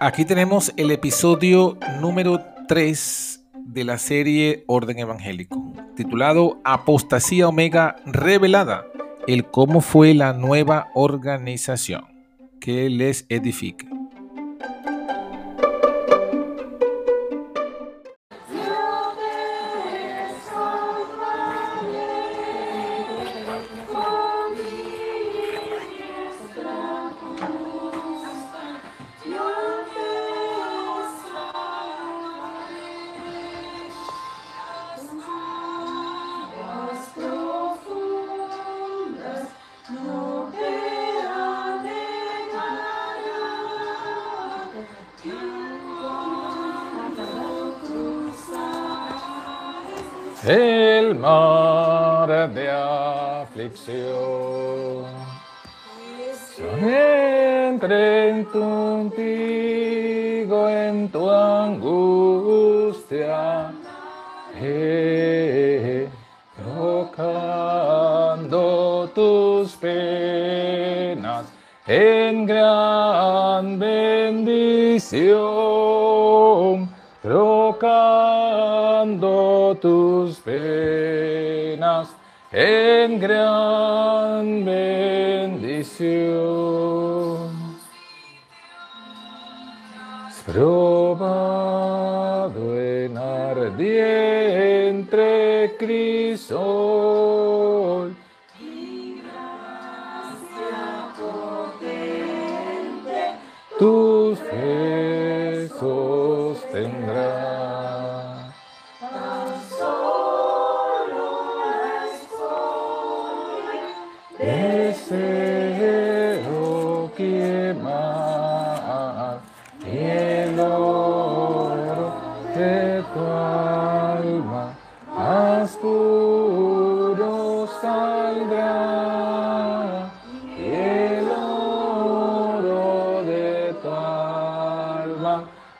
Aquí tenemos el episodio número 3 de la serie Orden Evangélico, titulado Apostasía Omega Revelada, el cómo fue la nueva organización que les edifique.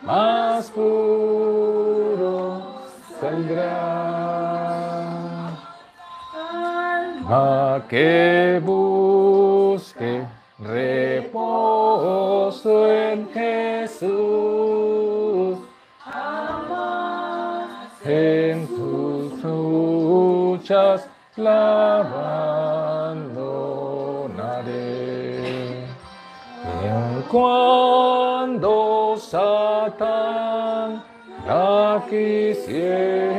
Más puro saldrá alma que busque reposo en Jesús. En tus luchas la abandonaré. En cuando la quisiere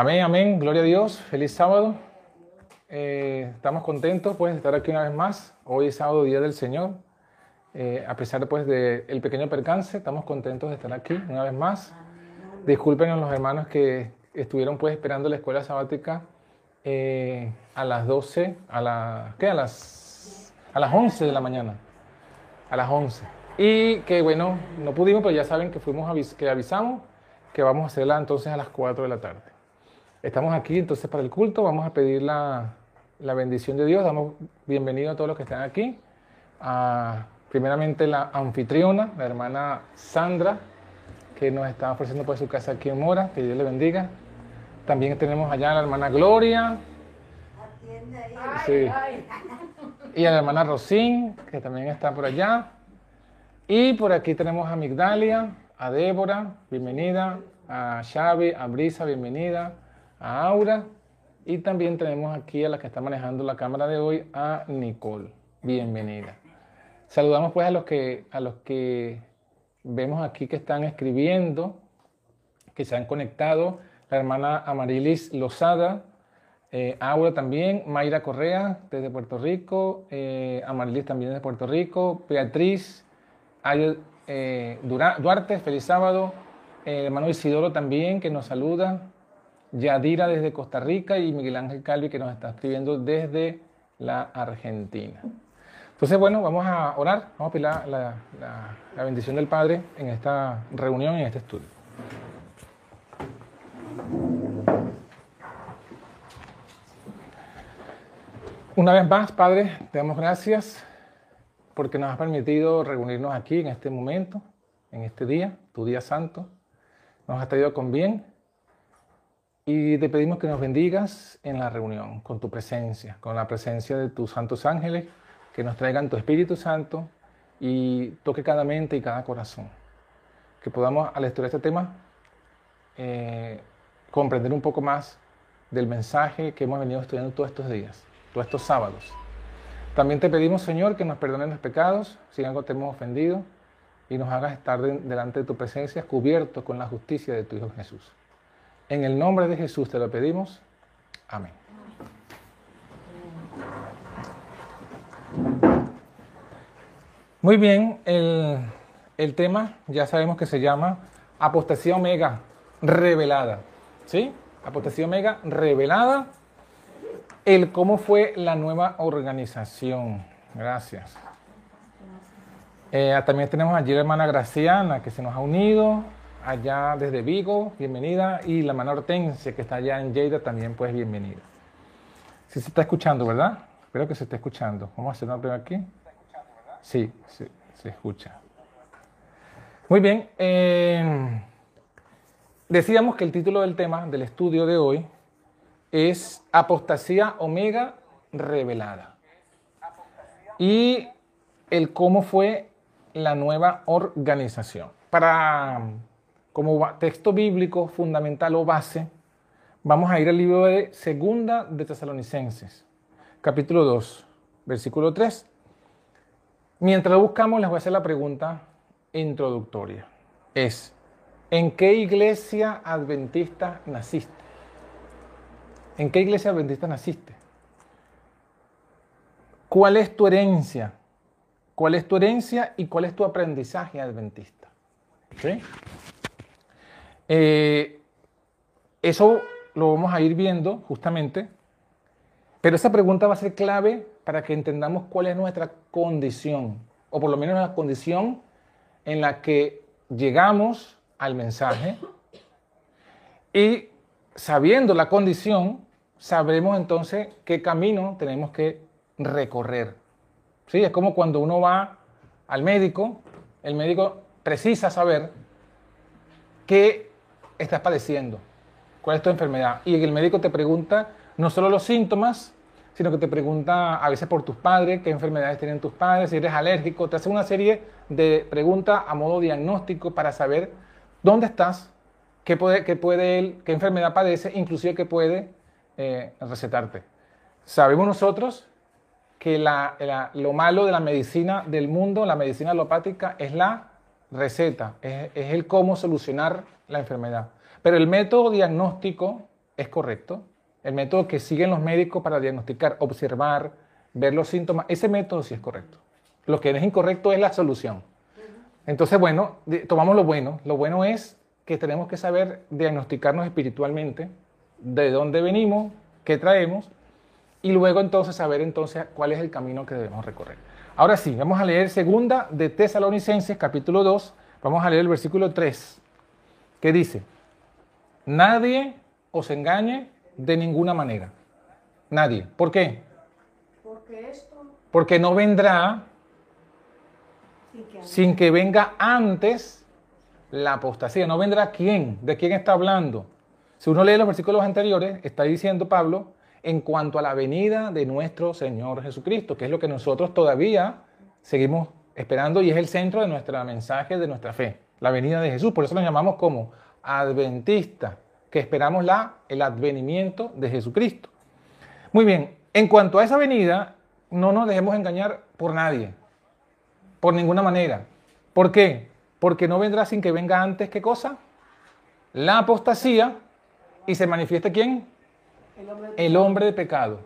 Amén, amén. Gloria a Dios. Feliz sábado. Eh, estamos contentos pues, de estar aquí una vez más. Hoy es sábado, Día del Señor. Eh, a pesar pues, del pequeño percance, estamos contentos de estar aquí una vez más. Disculpen a los hermanos que estuvieron pues, esperando la escuela sabática eh, a las 12, a, ¿qué? A, las, a las 11 de la mañana. A las 11. Y que bueno, no pudimos, pero ya saben que, fuimos que avisamos que vamos a hacerla entonces a las 4 de la tarde. Estamos aquí entonces para el culto, vamos a pedir la, la bendición de Dios, damos bienvenido a todos los que están aquí. A, primeramente la anfitriona, la hermana Sandra, que nos está ofreciendo por su casa aquí en Mora, que Dios le bendiga. También tenemos allá a la hermana Gloria. Sí. Y a la hermana Rosín, que también está por allá. Y por aquí tenemos a Migdalia, a Débora, bienvenida, a Xavi, a Brisa, bienvenida, a Aura. Y también tenemos aquí a la que está manejando la cámara de hoy, a Nicole. Bienvenida. Saludamos pues a los que, a los que vemos aquí que están escribiendo, que se han conectado. La hermana Amarilis Lozada, eh, Aura también, Mayra Correa desde Puerto Rico, eh, Amarilis también desde Puerto Rico, Beatriz Ayel, eh, Duarte, feliz sábado, el hermano Isidoro también que nos saluda, Yadira desde Costa Rica y Miguel Ángel Calvi que nos está escribiendo desde la Argentina. Entonces, bueno, vamos a orar, vamos a pedir la, la, bendición del Padre en esta reunión, en este estudio. Una vez más, Padre, te damos gracias porque nos has permitido reunirnos aquí en este momento, en este día, tu día santo. Nos has traído con bien y te pedimos que nos bendigas en la reunión con tu presencia, con la presencia de tus santos ángeles, que nos traigan tu Espíritu Santo y toque cada mente y cada corazón. Que podamos, al estudiar este tema, eh, comprender un poco más del mensaje que hemos venido estudiando todos estos días todos estos sábados. También te pedimos, Señor, que nos perdones los pecados, si algo te hemos ofendido, y nos hagas estar delante de tu presencia cubiertos con la justicia de tu Hijo Jesús. En el nombre de Jesús te lo pedimos. Amén. Muy bien, el, el tema ya sabemos que se llama apostasía omega revelada. ¿Sí? Apostasía omega revelada el cómo fue la nueva organización. Gracias. Eh, también tenemos allí la hermana Graciana que se nos ha unido allá desde Vigo, bienvenida. Y la hermana Hortensia que está allá en Lleida también, pues bienvenida. Sí se está escuchando, ¿verdad? Espero que se esté escuchando. Vamos a hacer una prueba aquí. Sí, sí, se escucha. Muy bien. Eh, decíamos que el título del tema del estudio de hoy es apostasía omega revelada. Y el cómo fue la nueva organización. Para, como texto bíblico fundamental o base, vamos a ir al libro de Segunda de Tesalonicenses, capítulo 2, versículo 3. Mientras lo buscamos, les voy a hacer la pregunta introductoria. Es, ¿en qué iglesia adventista naciste? ¿En qué iglesia adventista naciste? ¿Cuál es tu herencia? ¿Cuál es tu herencia y cuál es tu aprendizaje adventista? Eh, eso lo vamos a ir viendo justamente, pero esa pregunta va a ser clave para que entendamos cuál es nuestra condición, o por lo menos la condición en la que llegamos al mensaje y sabiendo la condición, sabremos entonces qué camino tenemos que recorrer. ¿Sí? Es como cuando uno va al médico, el médico precisa saber qué estás padeciendo, cuál es tu enfermedad. Y el médico te pregunta no solo los síntomas, sino que te pregunta a veces por tus padres, qué enfermedades tienen tus padres, si eres alérgico, te hace una serie de preguntas a modo diagnóstico para saber dónde estás, qué, puede, qué, puede qué enfermedad padece, inclusive qué puede eh, recetarte. Sabemos nosotros que lo malo de la medicina del mundo, la medicina alopática, es la receta, es, el cómo solucionar la enfermedad. Pero el método diagnóstico es correcto, el método que siguen los médicos para diagnosticar, observar, ver los síntomas, ese método sí es correcto. Lo que es incorrecto es la solución. Entonces, bueno, tomamos lo bueno. Lo bueno es que tenemos que saber diagnosticarnos espiritualmente, de dónde venimos, qué traemos, y luego entonces saber entonces cuál es el camino que debemos recorrer. Ahora sí, vamos a leer segunda de Tesalonicenses, capítulo 2, vamos a leer el versículo 3, que dice, nadie os engañe de ninguna manera. Nadie. ¿Por qué? Porque, esto... Porque no vendrá sin que venga antes la apostasía. No vendrá quién, de quién está hablando si uno lee los versículos anteriores, está diciendo Pablo en cuanto a la venida de nuestro Señor Jesucristo, que es lo que nosotros todavía seguimos esperando y es el centro de nuestro mensaje, de nuestra fe, la venida de Jesús. Por eso nos llamamos como adventistas, que esperamos la, el advenimiento de Jesucristo. Muy bien, en cuanto a esa venida, no nos dejemos engañar por nadie, por ninguna manera. ¿Por qué? Porque no vendrá sin que venga antes, ¿qué cosa? La apostasía ¿Y se manifiesta quién? El hombre, de pecado.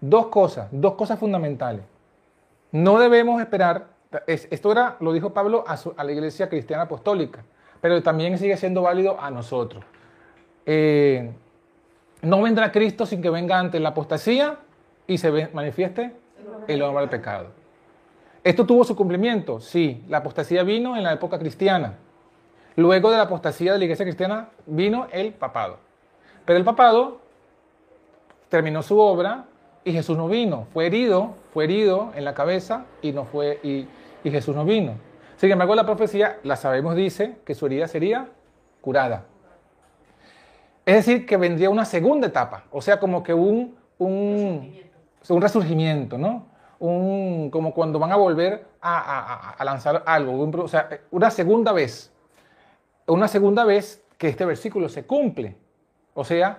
Dos cosas, dos cosas fundamentales. No debemos esperar, esto era, lo dijo Pablo a, la iglesia cristiana apostólica, pero también sigue siendo válido a nosotros. Eh, no vendrá Cristo sin que venga antes la apostasía y se manifieste el hombre de pecado. ¿Esto tuvo su cumplimiento? Sí, la apostasía vino en la época cristiana. Luego de la apostasía de la iglesia cristiana vino el papado. Pero el papado terminó su obra y Jesús no vino. Fue herido, fue herido en la cabeza y, no fue, y, y Jesús no vino. Sin embargo, la profecía, la sabemos, dice que su herida sería curada. Es decir, que vendría una segunda etapa, o sea, como que un, un, resurgimiento, ¿no? Un, como cuando van a volver a, a- a lanzar algo, o sea, una segunda vez, una segunda vez que este versículo se cumple. O sea,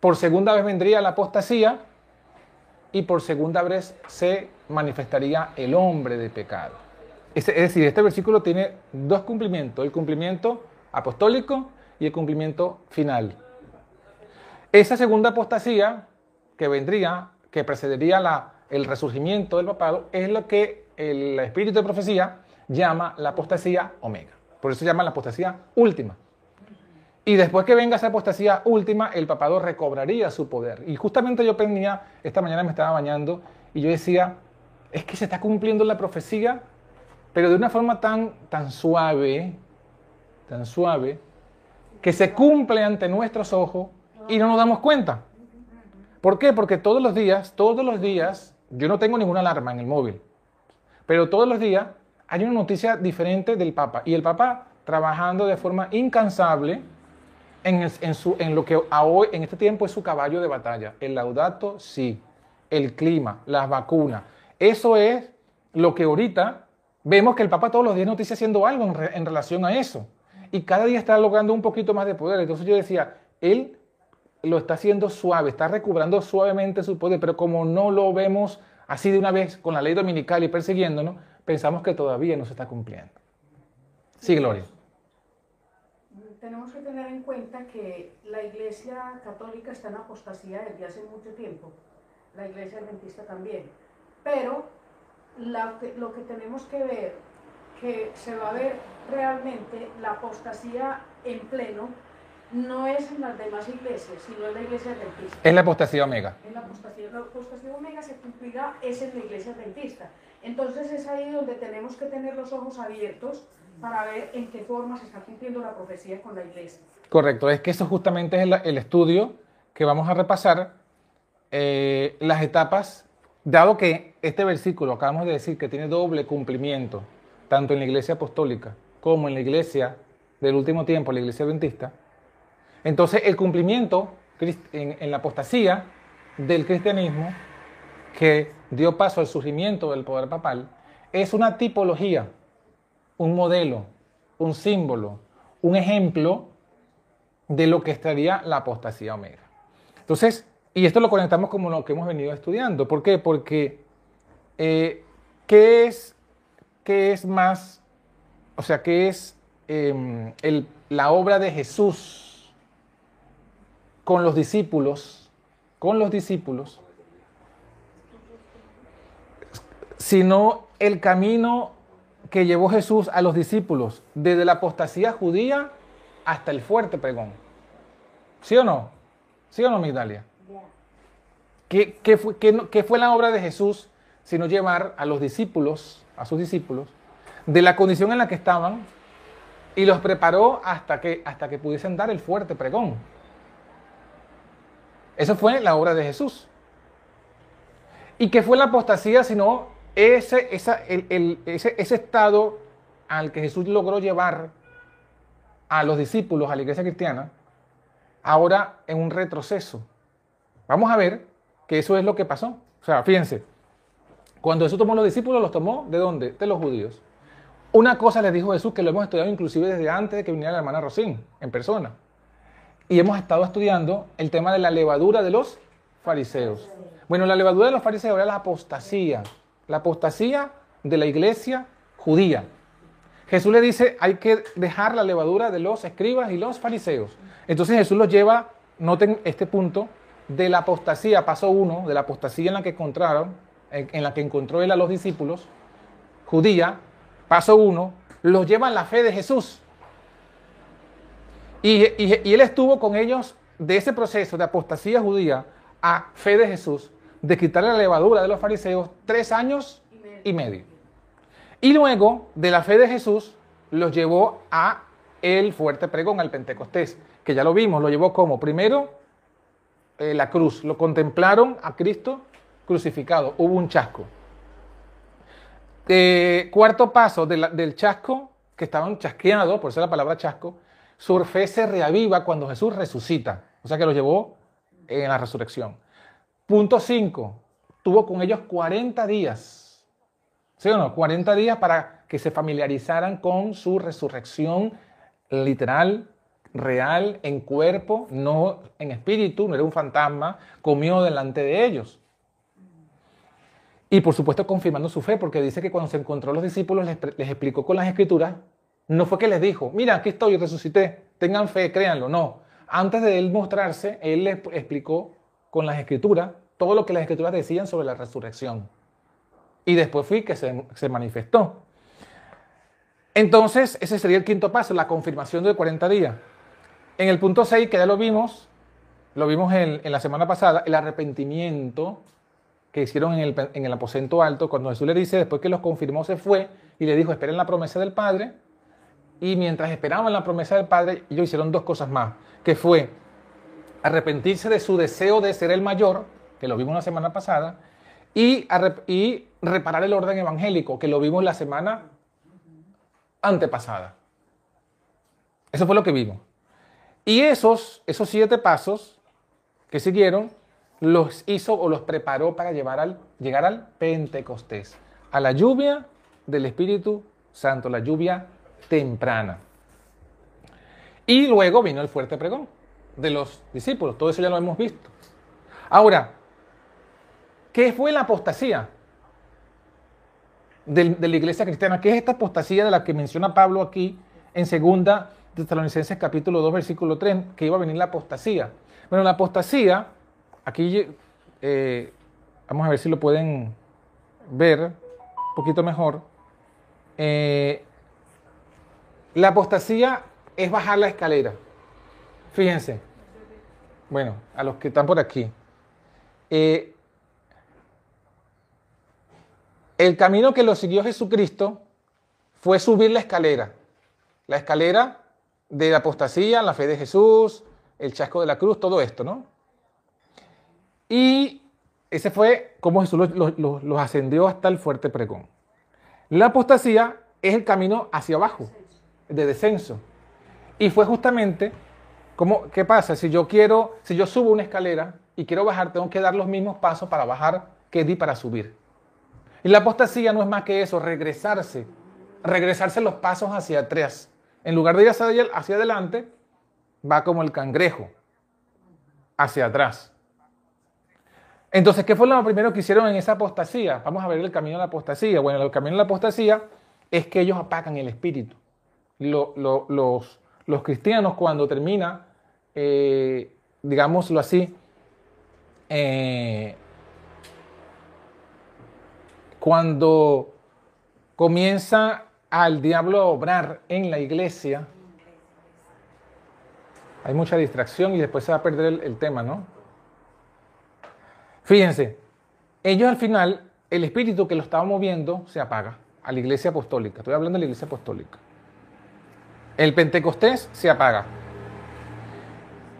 por segunda vez vendría la apostasía y por segunda vez se manifestaría el hombre de pecado. Es, es decir, este versículo tiene dos cumplimientos, el cumplimiento apostólico y el cumplimiento final. Esa segunda apostasía que vendría, que precedería el resurgimiento del papado, es lo que el espíritu de profecía llama la apostasía omega. Por eso se llama la apostasía última. Y después que venga esa apostasía última, el papado recobraría su poder. Y justamente yo venía, esta mañana me estaba bañando y yo decía, es que se está cumpliendo la profecía, pero de una forma tan, tan suave, tan suave, que se cumple ante nuestros ojos y no nos damos cuenta. ¿Por qué? Porque todos los días, todos los días, yo no tengo ninguna alarma en el móvil, pero todos los días hay una noticia diferente del Papa. Y el Papa trabajando de forma incansable en, en su, en lo que hoy, en este tiempo es su caballo de batalla. El laudato, sí. El clima, las vacunas. Eso es lo que ahorita vemos que el Papa todos los días nos dice haciendo algo en, re- en relación a eso. Y cada día está logrando un poquito más de poder. Entonces yo decía, él lo está haciendo suave, está recobrando suavemente su poder, pero como no lo vemos así de una vez con la ley dominical y persiguiéndonos, pensamos que todavía no se está cumpliendo. Sí, Gloria. Tenemos que tener en cuenta que la Iglesia Católica está en apostasía desde hace mucho tiempo, la Iglesia Adventista también, pero la lo que tenemos que ver, que se va a ver realmente la apostasía en pleno, no es en las demás iglesias, sino en la Iglesia Adventista. Es la apostasía omega. En la apostasía, la apostasía omega se cumplirá es en la iglesia adventista. Entonces es ahí donde tenemos que tener los ojos abiertos para ver en qué forma se está cumpliendo la profecía con la iglesia. Correcto, es que eso justamente es el, el estudio que vamos a repasar, eh, las etapas, dado que este versículo acabamos de decir que tiene doble cumplimiento, tanto en la iglesia apostólica como en la iglesia del último tiempo, la iglesia adventista, entonces el cumplimiento en, en la apostasía del cristianismo que dio paso al surgimiento del poder papal es una tipología, un modelo, un símbolo, un ejemplo de lo que estaría la apostasía omega. Entonces, y esto lo conectamos como lo que hemos venido estudiando. ¿Por qué? Porque, eh, ¿qué, es, ¿qué es más, o sea, qué es em, el- la obra de Jesús con los discípulos, con los discípulos, sino el camino que llevó Jesús a los discípulos desde la apostasía judía hasta el fuerte pregón. ¿Sí o no? ¿Sí o no, Migdalia? ¿Qué, qué fue, qué no- qué fue la obra de Jesús sino llevar a los discípulos, a sus discípulos, de la condición en la que estaban y los preparó hasta que, hasta que pudiesen dar el fuerte pregón? Eso fue la obra de Jesús. ¿Y qué fue la apostasía sino ese, ese, ese estado al que Jesús logró llevar a los discípulos, a la iglesia cristiana, ahora en un retroceso? Vamos a ver que eso es lo que pasó. O sea, fíjense, cuando Jesús tomó a los discípulos, los tomó de dónde? De los judíos. Una cosa les dijo Jesús que lo hemos estudiado inclusive desde antes de que viniera la hermana Rosín, en persona. Y hemos estado estudiando el tema de la levadura de los fariseos. Bueno, la levadura de los fariseos era la apostasía, la apostasía de la iglesia judía. Jesús le dice, hay que dejar la levadura de los escribas y los fariseos. Entonces Jesús los lleva, noten este punto, de la apostasía, paso uno, de la apostasía en la que encontraron, en, la que encontró él a los discípulos, judía, paso uno, los lleva a la fe de Jesús. Y, y- y él estuvo con ellos de ese proceso de apostasía judía a fe de Jesús, de quitarle la levadura de los fariseos, tres años y medio. Y luego de la fe de Jesús los llevó a el fuerte pregón, al Pentecostés, que ya lo vimos, lo llevó como primero eh, la cruz, lo contemplaron a Cristo crucificado, hubo un chasco. Eh, cuarto paso del chasco, que estaban chasqueados, por eso la palabra chasco, su fe se reaviva cuando Jesús resucita, o sea que lo llevó en la resurrección. Punto 5, tuvo con ellos 40 días, ¿sí o no? 40 días para que se familiarizaran con su resurrección literal, real, en cuerpo, no en espíritu, no era un fantasma, comió delante de ellos. Y por supuesto confirmando su fe, porque dice que cuando se encontró a los discípulos les, explicó con las escrituras, no fue que les dijo, mira, aquí estoy, resucité, tengan fe, créanlo, no. Antes de él mostrarse, él les explicó con las escrituras todo lo que las escrituras decían sobre la resurrección. Y después fui que se, se manifestó. Entonces, ese sería el quinto paso, la confirmación de 40 días. En el punto 6, que ya lo vimos, lo vimos en, en la semana pasada, el arrepentimiento que hicieron en el, en el aposento alto, cuando Jesús le dice, después que los confirmó, se fue y le dijo, esperen la promesa del Padre. Y mientras esperaban la promesa del Padre, ellos hicieron dos cosas más, que fue arrepentirse de su deseo de ser el mayor, que lo vimos la semana pasada, y, y reparar el orden evangélico, que lo vimos la semana antepasada. Eso fue lo que vimos. Y esos, esos siete pasos que siguieron, los hizo o los preparó para llevar al, llegar al Pentecostés, a la lluvia del Espíritu Santo, la lluvia temprana. Y luego vino el fuerte pregón de los discípulos, todo eso ya lo hemos visto. Ahora, ¿qué fue la apostasía del- de, la iglesia cristiana? ¿Qué es esta apostasía de la que menciona Pablo aquí en segunda de Tesalonicenses capítulo 2 versículo 3, que iba a venir la apostasía? Bueno, la apostasía, aquí eh, vamos a ver si lo pueden ver un poquito mejor. Eh, la apostasía es bajar la escalera. Fíjense. Bueno, a los que están por aquí. Eh, el camino que lo siguió Jesucristo fue subir la escalera. La escalera de la apostasía, la fe de Jesús, el chasco de la cruz, todo esto, ¿no? Y ese fue como Jesús los, los- ascendió hasta el fuerte pregón. La apostasía es el camino hacia abajo, de descenso. Y fue justamente como, ¿qué pasa? Si yo quiero, si yo subo una escalera y quiero bajar, tengo que dar los mismos pasos para bajar que di para subir. Y la apostasía no es más que eso, regresarse, regresarse los pasos hacia atrás. En lugar de ir hacia adelante, va como el cangrejo, hacia atrás. Entonces, ¿qué fue lo primero que hicieron en esa apostasía? Vamos a ver el camino de la apostasía. Bueno, el camino de la apostasía es que ellos apagan el espíritu. Lo- lo- los, cristianos cuando termina, eh, digámoslo así, eh, cuando comienza al diablo a obrar en la iglesia, hay mucha distracción y después se va a perder el tema, ¿no? Fíjense, ellos al final, el espíritu que lo estaba moviendo se apaga a la iglesia apostólica. Estoy hablando de la iglesia apostólica. El Pentecostés se apaga.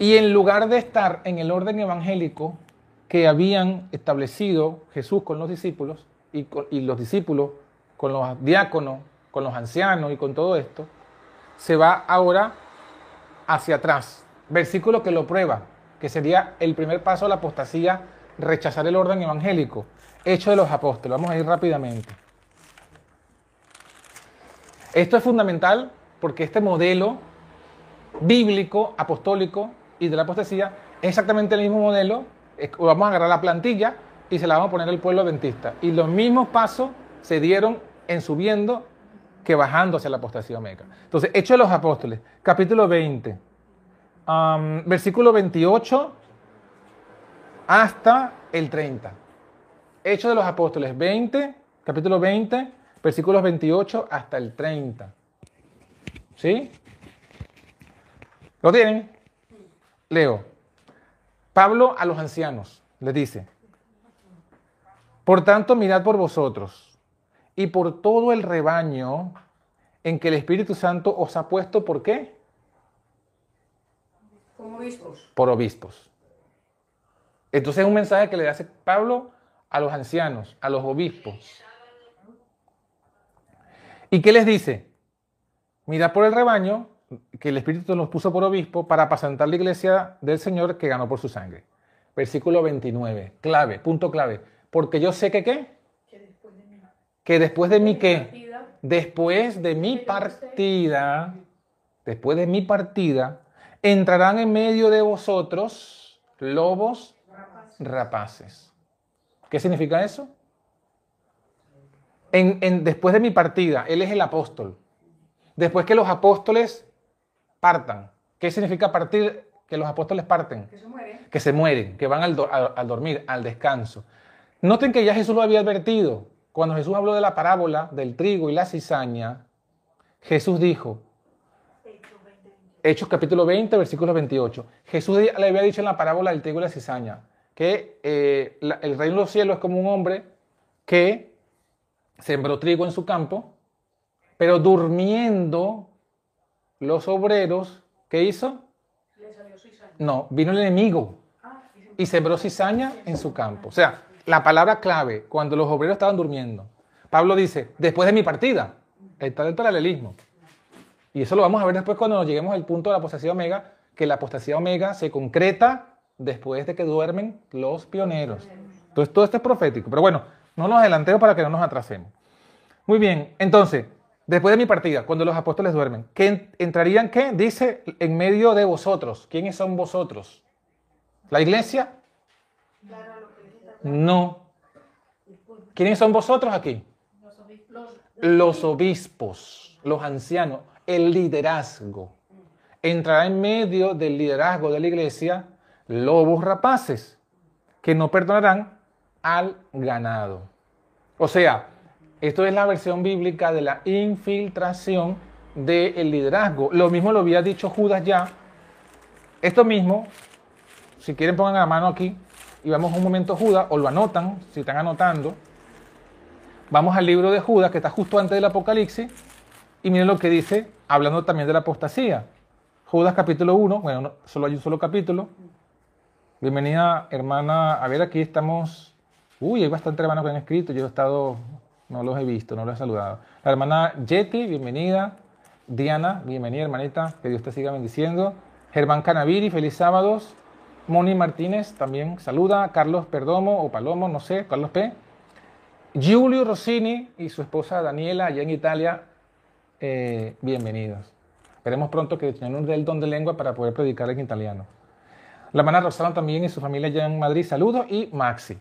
Y en lugar de estar en el orden evangélico que habían establecido Jesús con los discípulos y, con- y los discípulos con los diáconos, con los ancianos y con todo esto, se va ahora hacia atrás. Versículo que lo prueba, que sería el primer paso a la apostasía, rechazar el orden evangélico. Hecho de los apóstoles. Vamos a ir rápidamente. Esto es fundamental porque este modelo bíblico, apostólico y de la apostasía es exactamente el mismo modelo. Vamos a agarrar la plantilla y se la vamos a poner al pueblo adventista. Y los mismos pasos se dieron en subiendo que bajando hacia la apostasía omega. Entonces, Hechos de los Apóstoles, capítulo 20, am, versículo 28 hasta el 30. Hechos de los Apóstoles 20, capítulo 20, versículos 28 hasta el 30. ¿Sí? ¿Lo tienen? Leo. Pablo a los ancianos les dice, por tanto mirad por vosotros y por todo el rebaño en que el Espíritu Santo os ha puesto, ¿por qué? Como obispos. Por obispos. Entonces es un mensaje que le hace Pablo a los ancianos, a los obispos. ¿Y qué les dice? Mira por el rebaño que el Espíritu los puso por obispo para apacentar la iglesia del Señor que ganó por su sangre. Versículo 29, clave, punto clave. Porque yo sé que qué? Que después de mí qué? Después de mi partida, después de mi partida, entrarán en medio de vosotros lobos rapaces. ¿Qué significa eso? En, después de mi partida, Él es el apóstol. Después que los apóstoles partan. ¿Qué significa partir? Que los apóstoles parten. Que se mueren. Que se mueren, que van al, al dormir, al descanso. Noten que ya Jesús lo había advertido. Cuando Jesús habló de la parábola del trigo y la cizaña, Jesús dijo, Hechos capítulo 20, versículo 28. Jesús le había dicho en la parábola del trigo y la cizaña que eh, el reino de los cielos es como un hombre que sembró trigo en su campo, pero durmiendo los obreros, ¿qué hizo? No, vino el enemigo ah, y sembró cizaña en su campo. O sea, la palabra clave, cuando los obreros estaban durmiendo. Pablo dice, después de mi partida, está el paralelismo. Y eso lo vamos a ver después cuando nos lleguemos al punto de la apostasía omega, que la apostasía omega se concreta después de que duermen los pioneros. Entonces todo esto es profético. Pero bueno, no nos adelantemos para que no nos atrasemos. Muy bien, entonces, después de mi partida, cuando los apóstoles duermen, ¿qué entrarían qué? Dice en medio de vosotros. ¿Quiénes son vosotros? ¿La iglesia? No. ¿Quiénes son vosotros aquí? Los obispos, los ancianos el liderazgo. Entrará en medio del liderazgo de la iglesia lobos rapaces que no perdonarán al ganado. O sea, esto es la versión bíblica de la infiltración del liderazgo. Lo mismo lo había dicho Judas ya. Esto mismo, si quieren pongan la mano aquí y vamos un momento Judas, o lo anotan, si están anotando. Vamos al libro de Judas, que está justo antes del Apocalipsis, y miren lo que dice, hablando también de la apostasía. Judas capítulo 1, bueno, solo hay un solo capítulo. Bienvenida, hermana. A ver, aquí estamos. Uy, hay bastantes hermanos que han escrito. Yo he estado, no los he visto, no los he saludado. La hermana Yeti, bienvenida. Diana, bienvenida, hermanita. Que Dios te siga bendiciendo. Germán Canaviri, feliz sábados. Moni Martínez también saluda. Carlos Perdomo o Palomo, no sé, Carlos P. Giulio Rossini y su esposa Daniela, allá en Italia, eh, bienvenidos. Esperemos pronto que tengan un don de lengua para poder predicar en italiano. La hermana Rosana también y su familia allá en Madrid, saludos. Y Maxi.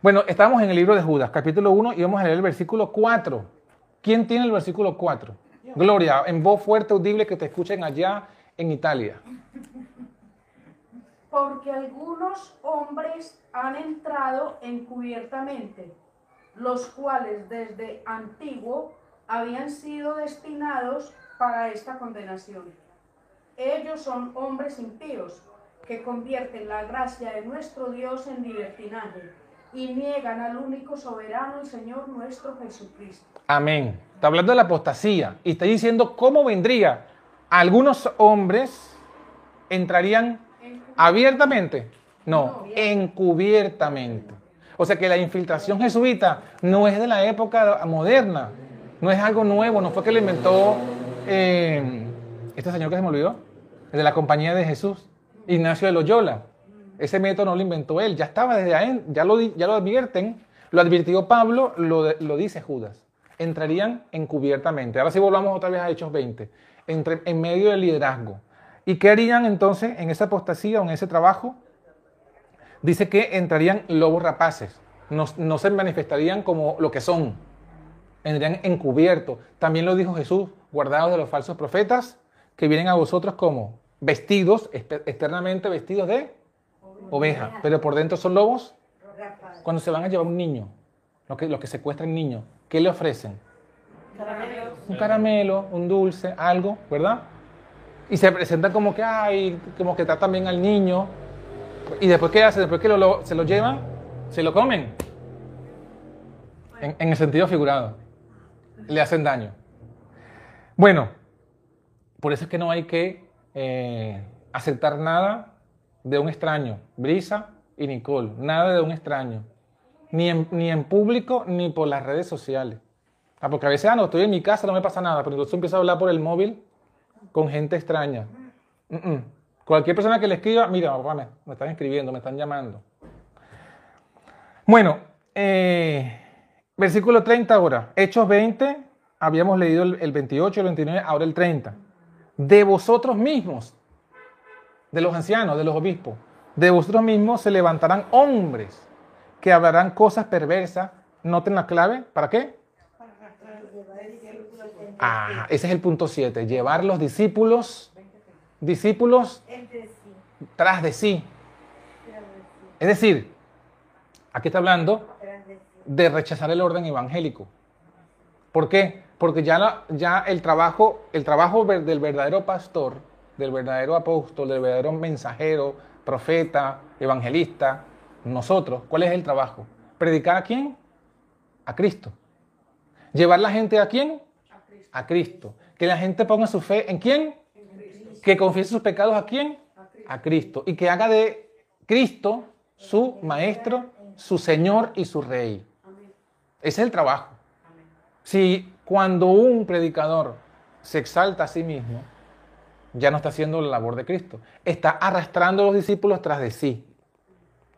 Bueno, estamos en el libro de Judas, capítulo 1, y vamos a leer el versículo 4. ¿Quién tiene el versículo 4? Gloria, en voz fuerte, audible, que te escuchen allá en Italia. Porque algunos hombres han entrado encubiertamente, los cuales desde antiguo habían sido destinados para esta condenación. Ellos son hombres impíos que convierten la gracia de nuestro Dios en libertinaje y niegan al único soberano, el Señor nuestro Jesucristo. Amén. Está hablando de la apostasía y está diciendo cómo vendría. Algunos hombres entrarían abiertamente. No, encubiertamente. O sea que la infiltración jesuita no es de la época moderna, no es algo nuevo, no fue que lo inventó eh, este señor que se me olvidó, de la compañía de Jesús, Ignacio de Loyola. Ese método no lo inventó él, ya estaba desde ahí, ya lo, ya lo advierten, lo advirtió Pablo, lo, lo dice Judas. Entrarían encubiertamente. Ahora sí volvamos otra vez a Hechos 20, entre, en medio del liderazgo. ¿Y qué harían entonces en esa apostasía o en ese trabajo? Dice que entrarían lobos rapaces, no, no se manifestarían como lo que son, vendrían encubiertos. También lo dijo Jesús, guardados de los falsos profetas, que vienen a vosotros como vestidos, externamente vestidos de oveja, pero por dentro son lobos. Cuando se van a llevar un niño, los que, los que secuestran niños, ¿qué le ofrecen? Un caramelo, un dulce, algo, ¿verdad? Y se presentan como que, ay, como que tratan bien al niño. Y después, ¿qué hacen? Después que se lo llevan, se lo comen. en el sentido figurado le hacen daño. Bueno, por eso es que no hay que eh, aceptar nada de un extraño. Brisa y Nicole, nada de un extraño. Ni en, ni en público ni por las redes sociales. Ah, porque a veces, ah, no, estoy en mi casa, no me pasa nada, pero entonces empiezo a hablar por el móvil con gente extraña. Cualquier persona que le escriba, mira, papá, me, me están escribiendo, me están llamando. Bueno, eh, versículo 30 ahora. Hechos 20, habíamos leído el, el 28, el 29, ahora el 30. De vosotros mismos, de los ancianos, de los obispos, de vosotros mismos se levantarán hombres que hablarán cosas perversas. Noten la clave, ¿para qué? Ah, ese es el punto 7. Llevar los discípulos, discípulos tras de sí. Es decir, aquí está hablando de rechazar el orden evangélico. ¿Por qué? Porque ya, ya el trabajo, el trabajo del verdadero pastor, del verdadero apóstol, del verdadero mensajero, profeta, evangelista, nosotros, ¿cuál es el trabajo? ¿Predicar a quién? A Cristo. ¿Llevar la gente a quién? A Cristo. Que la gente ponga su fe en quién? Que confiese sus pecados a quién? A Cristo. Y que haga de Cristo su maestro, su Señor y su Rey. Ese es el trabajo. Si cuando un predicador se exalta a sí mismo, ya no está haciendo la labor de Cristo. Está arrastrando a los discípulos tras de sí.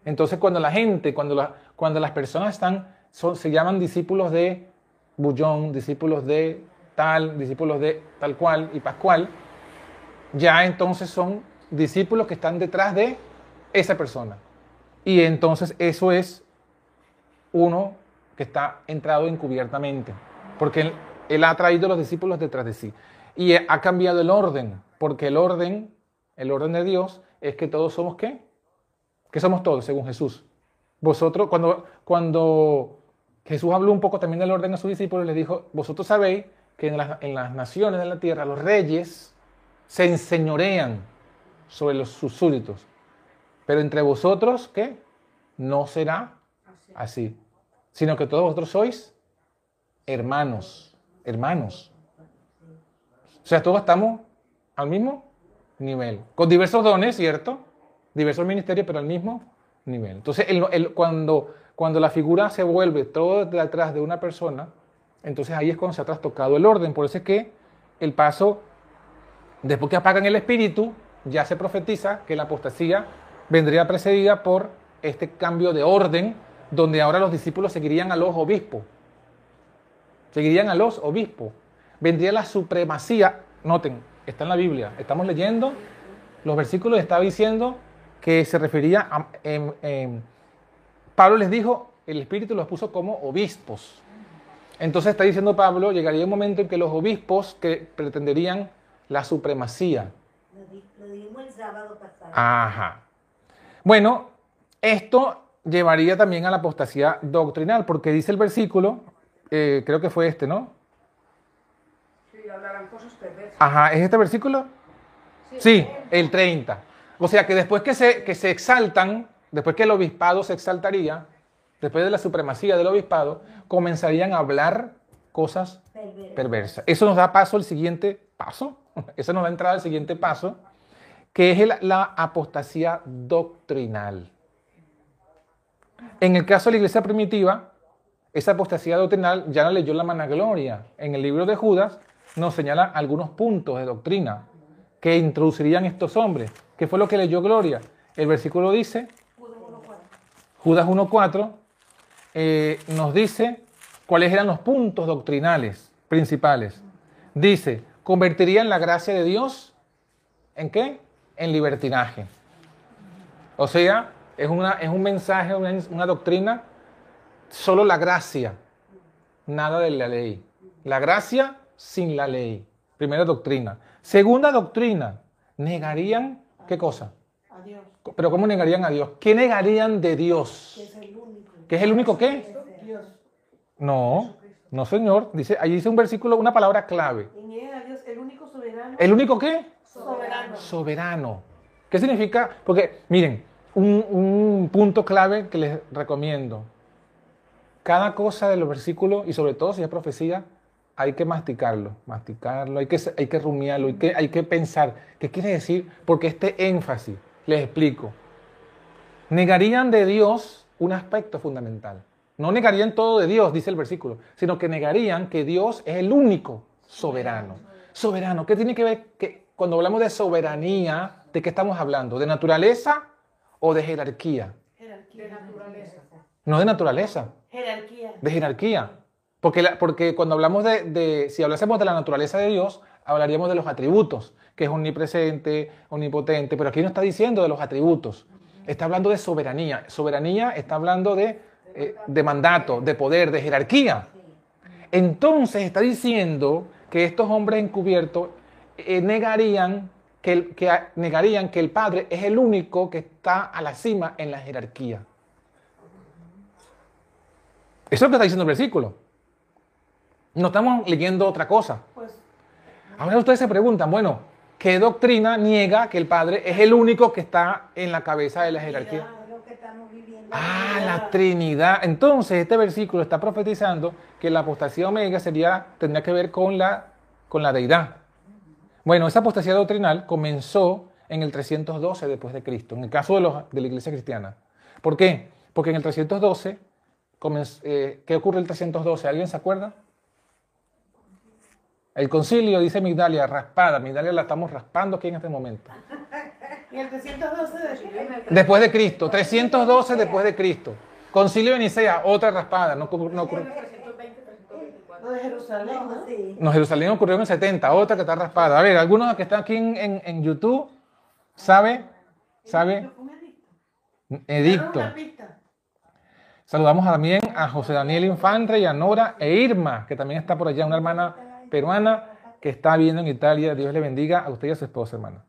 Entonces cuando la gente, cuando, cuando las personas están, se llaman discípulos de Bullón, discípulos de tal, discípulos de tal cual y pascual, ya entonces son discípulos que están detrás de esa persona. Y entonces eso es uno que está entrado encubiertamente, porque él, él ha traído a los discípulos detrás de sí. Y ha cambiado el orden, porque el orden, el orden de Dios es que todos somos qué? ¿Qué somos todos según Jesús? Vosotros, cuando, cuando Jesús habló un poco también del orden a sus discípulos, les dijo, vosotros sabéis que en las, en las naciones de la tierra los reyes se enseñorean sobre los, sus súbditos, pero entre vosotros, ¿qué? No será así, sino que todos vosotros sois hermanos, hermanos. O sea, todos estamos al mismo nivel, con diversos dones, ¿cierto? Diversos ministerios, pero al mismo nivel. Entonces, cuando, cuando la figura se vuelve todo detrás de una persona, entonces ahí es cuando se ha trastocado el orden. Por eso es que el paso, después que apagan el espíritu, ya se profetiza que la apostasía vendría precedida por este cambio de orden, donde ahora los discípulos seguirían a los obispos. Seguirían a los obispos. Vendría la supremacía. Noten, está en la Biblia. Estamos leyendo los versículos. Estaba diciendo que se refería a. em, em, Pablo les dijo, el Espíritu los puso como obispos. Entonces está diciendo Pablo, llegaría un momento en que los obispos que pretenderían la supremacía. Lo, di- lo dijimos el sábado pasado. Ajá. Bueno, esto llevaría también a la apostasía doctrinal, porque dice el versículo, eh, creo que fue este, ¿no? Sí, hablarán cosas perversas. Ajá, ¿es este versículo? Sí, el 30. O sea que después que se, que se exaltan, después que el obispado se exaltaría, después de la supremacía del obispado, comenzarían a hablar cosas Perverso. perversa. Eso nos da paso al siguiente paso, eso nos da entrada al siguiente paso, que es el- la apostasía doctrinal. En el caso de la iglesia primitiva, esa apostasía doctrinal ya la leyó la managloria. En el libro de Judas nos señala algunos puntos de doctrina que introducirían estos hombres. ¿Qué fue lo que leyó Gloria? El versículo dice, Judas 1.4, eh, nos dice cuáles eran los puntos doctrinales principales. Dice, convertirían la gracia de Dios en qué? En libertinaje. O sea, es, una, es un mensaje, una, una doctrina, solo la gracia, nada de la ley. La gracia sin la ley. Primera doctrina. Segunda doctrina, negarían, ¿qué cosa? Adiós. Pero ¿cómo negarían a Dios? ¿Qué negarían de Dios? Es el único. ¿Qué es el único qué? Dios. No, no señor. Dice, allí dice un versículo, una palabra clave. Y a Dios, el único soberano. ¿El único qué? soberano. Soberano. ¿Qué significa? Porque, miren, un, un punto clave que les recomiendo. Cada cosa de los versículos, y sobre todo si es profecía, hay que masticarlo, masticarlo, hay que, hay que rumiarlo, hay que, hay que pensar. ¿Qué quiere decir? Porque este énfasis, les explico. Negarían de Dios un aspecto fundamental. No negarían todo de Dios, dice el versículo, sino que negarían que Dios es el único soberano. Soberano, ¿qué tiene que ver que cuando hablamos de soberanía, de qué estamos hablando? ¿De naturaleza o de jerarquía? De naturaleza. No de naturaleza, Jerarquía. de jerarquía. Porque, porque cuando hablamos de, de- si hablásemos de la naturaleza de Dios, hablaríamos de los atributos, que es omnipresente, omnipotente, pero aquí no está diciendo de los atributos, está hablando de soberanía. Soberanía está hablando de, eh, de mandato, de poder, de jerarquía. Entonces está diciendo que estos hombres encubiertos eh, negarían, que, el- que negarían que el Padre es el único que está a la cima en la jerarquía. Eso es lo que está diciendo el versículo. No estamos leyendo otra cosa. Pues Ahora ustedes se preguntan, bueno, ¿qué doctrina niega que el Padre es el único que está en la cabeza de la jerarquía? Que. Ah, la Trinidad. Entonces, este versículo está profetizando que la apostasía omega sería, tendría que ver con la, con la deidad. Bueno, esa apostasía doctrinal comenzó en el 312 después de Cristo, en el caso de, los- de la iglesia cristiana. ¿Por qué? Porque en el 312, comenz- eh, ¿qué ocurre el 312? ¿Alguien se acuerda? El concilio, dice Migdalia, raspada. Migdalia la estamos raspando aquí en este momento. Y el 312 de Después de Cristo, 312 después de Cristo. Concilio de Nicea, otra raspada. No, ocurrió- no ocurrió- 320, 324. Lo de Jerusalén, ¿no? Sí. no, Jerusalén ocurrió en el 70, otra que está raspada. A ver, algunos que están aquí en, en- en YouTube, ¿sabe? ¿Sabe? Edicto. Saludamos también a José Daniel Infante y a Nora e Irma, que también está por allá, una hermana peruana que está viviendo en Italia. Dios le bendiga a usted y a su esposa, hermana.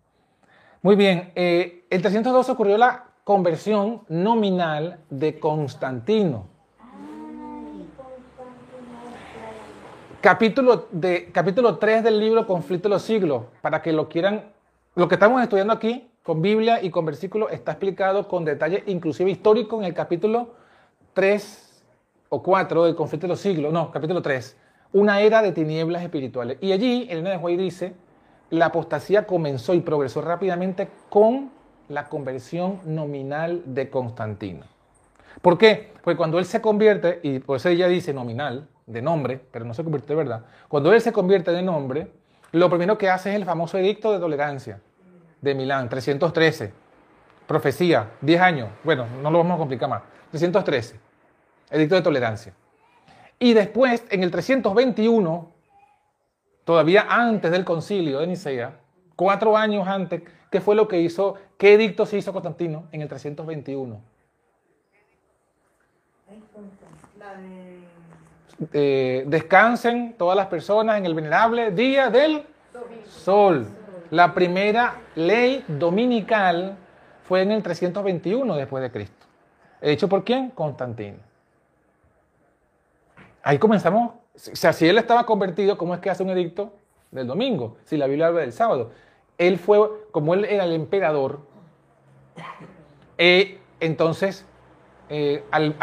Muy bien, eh, el 312 ocurrió la conversión nominal de Constantino. Capítulo, de, capítulo 3 del libro Conflicto de los Siglos, para que lo quieran, lo que estamos estudiando aquí con Biblia y con versículos está explicado con detalle, inclusive histórico, en el capítulo 3 o 4 del Conflicto de los Siglos, no, capítulo 3, una era de tinieblas espirituales. Y allí Elena de White dice, la apostasía comenzó y progresó rápidamente con la conversión nominal de Constantino. ¿Por qué? Porque cuando él se convierte, y por eso ella dice nominal, de nombre, pero no se convierte de verdad, cuando él se convierte de nombre, lo primero que hace es el famoso edicto de tolerancia de Milán, 313. Profecía, 10 años. Bueno, no lo vamos a complicar más. 313. Edicto de tolerancia. Y después, en el 321, todavía antes del concilio de Nicea, cuatro años antes, ¿qué fue lo que hizo? ¿Qué edicto se hizo Constantino en el 321? La de Eh, descansen todas las personas en el venerable día del sol. La primera ley dominical fue en el 321 después de Cristo. ¿Hecho por quién? Constantino. Ahí comenzamos. O sea, si él estaba convertido, ¿cómo es que hace un edicto del domingo? Si la Biblia habla del sábado. Él fue, como él era el emperador, eh, entonces, eh, al,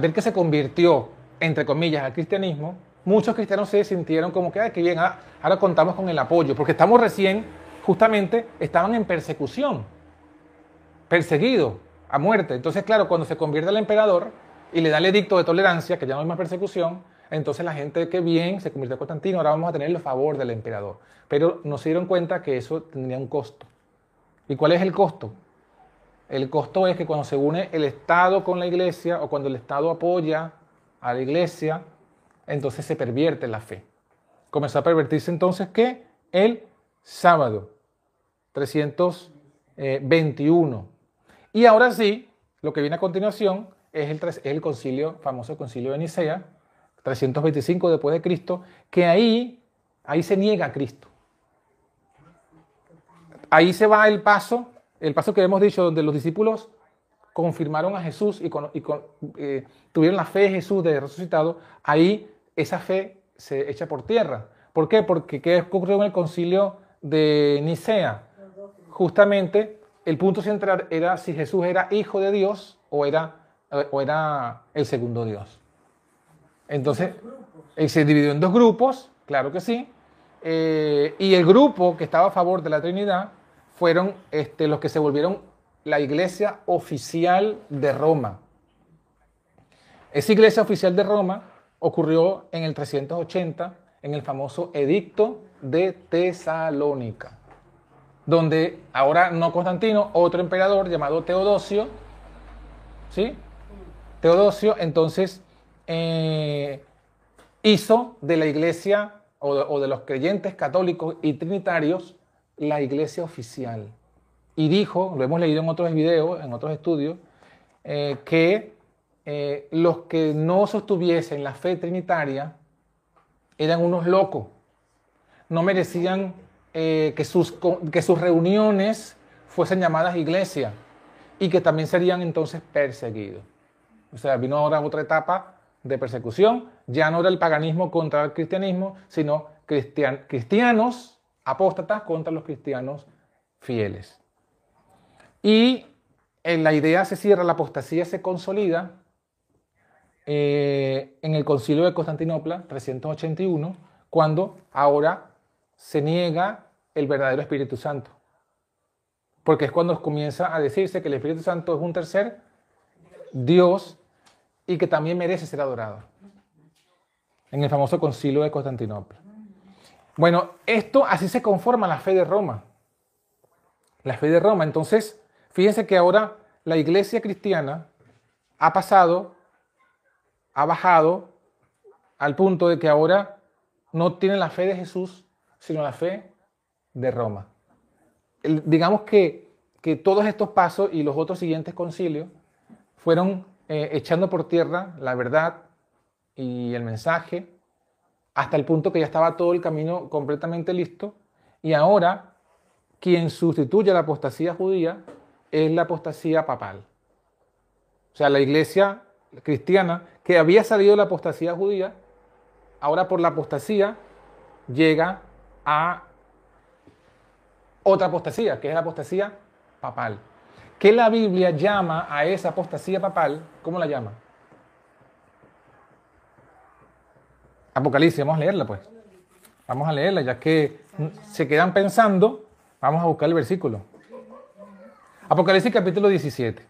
ver que se convirtió, entre comillas, al cristianismo, muchos cristianos se sintieron como que, ay, qué bien, ah, ahora contamos con el apoyo, porque estamos recién, justamente, estaban en persecución, perseguidos a muerte. Entonces, claro, cuando se convierte el emperador y le da el edicto de tolerancia, que ya no hay más persecución, entonces la gente, que bien, se convirtió a Constantino, ahora vamos a tener el favor del emperador. Pero no se dieron cuenta que eso tendría un costo. ¿Y cuál es el costo? El costo es que cuando se une el Estado con la iglesia o cuando el Estado apoya a la iglesia, entonces se pervierte la fe. Comenzó a pervertirse entonces ¿qué? El sábado, 321. Y ahora sí, lo que viene a continuación es el, es el concilio, famoso concilio de Nicea, 325 después de Cristo, que ahí, ahí se niega a Cristo. Ahí se va el paso, el paso que hemos dicho, donde los discípulos confirmaron a Jesús y, con- y con- eh, tuvieron la fe de Jesús de resucitado, ahí esa fe se echa por tierra. ¿Por qué? Porque ¿qué ocurrió en el concilio de Nicea? Justamente el punto central era si Jesús era hijo de Dios o era, o era el segundo Dios. Entonces, eh, se dividió en dos grupos, claro que sí, eh, y el grupo que estaba a favor de la Trinidad fueron este, los que se volvieron la iglesia oficial de Roma. Esa iglesia oficial de Roma ocurrió en el 380 en el famoso Edicto de Tesalónica, donde ahora no Constantino, otro emperador llamado Teodosio, ¿sí? Teodosio entonces eh, hizo de la iglesia o de, los creyentes católicos y trinitarios la iglesia oficial. Y dijo, lo hemos leído en otros videos, en otros estudios, eh, que eh, los que no sostuviesen la fe trinitaria eran unos locos, no merecían eh, que, sus, que sus reuniones fuesen llamadas iglesia y que también serían entonces perseguidos. O sea, vino ahora otra etapa de persecución, ya no era el paganismo contra el cristianismo, sino cristianos apóstatas contra los cristianos fieles. Y en la idea se cierra, la apostasía se consolida eh, en el concilio de Constantinopla, 381, cuando ahora se niega el verdadero Espíritu Santo. Porque es cuando comienza a decirse que el Espíritu Santo es un tercer Dios y que también merece ser adorado. En el famoso concilio de Constantinopla. Bueno, esto así se conforma la fe de Roma. La fe de Roma. Entonces, fíjense que ahora la iglesia cristiana ha pasado, ha bajado al punto de que ahora no tiene la fe de Jesús, sino la fe de Roma. digamos que, que todos estos pasos y los otros siguientes concilios fueron eh, echando por tierra la verdad y el mensaje hasta el punto que ya estaba todo el camino completamente listo y ahora quien sustituye a la apostasía judía es la apostasía papal. O sea, la iglesia cristiana que había salido de la apostasía judía, ahora por la apostasía llega a otra apostasía, que es la apostasía papal. ¿Qué la Biblia llama a esa apostasía papal? ¿Cómo la llama? Apocalipsis, vamos a leerla pues. Vamos a leerla, ya que se quedan pensando, vamos a buscar el versículo. Apocalipsis capítulo 17.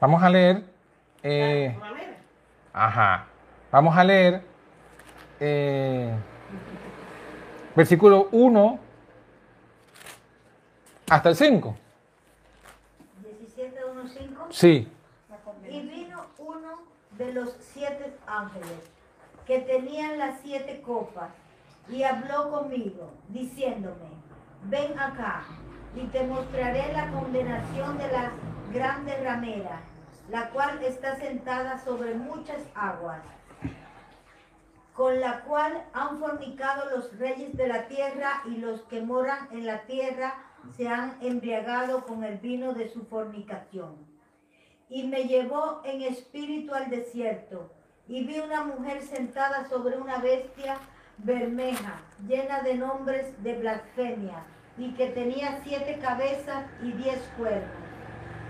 Vamos a leer. Eh, ajá. Vamos a leer. Eh, versículo 1 hasta el 5. 17, 1, 5. Sí. Y vino uno de los siete ángeles que tenían las siete copas y habló conmigo, diciéndome, ven acá y te mostraré la condenación de la grande ramera, la cual está sentada sobre muchas aguas, con la cual han fornicado los reyes de la tierra y los que moran en la tierra se han embriagado con el vino de su fornicación. Y me llevó en espíritu al desierto, y vi una mujer sentada sobre una bestia bermeja, llena de nombres de blasfemia, y que tenía siete cabezas y diez cuernos.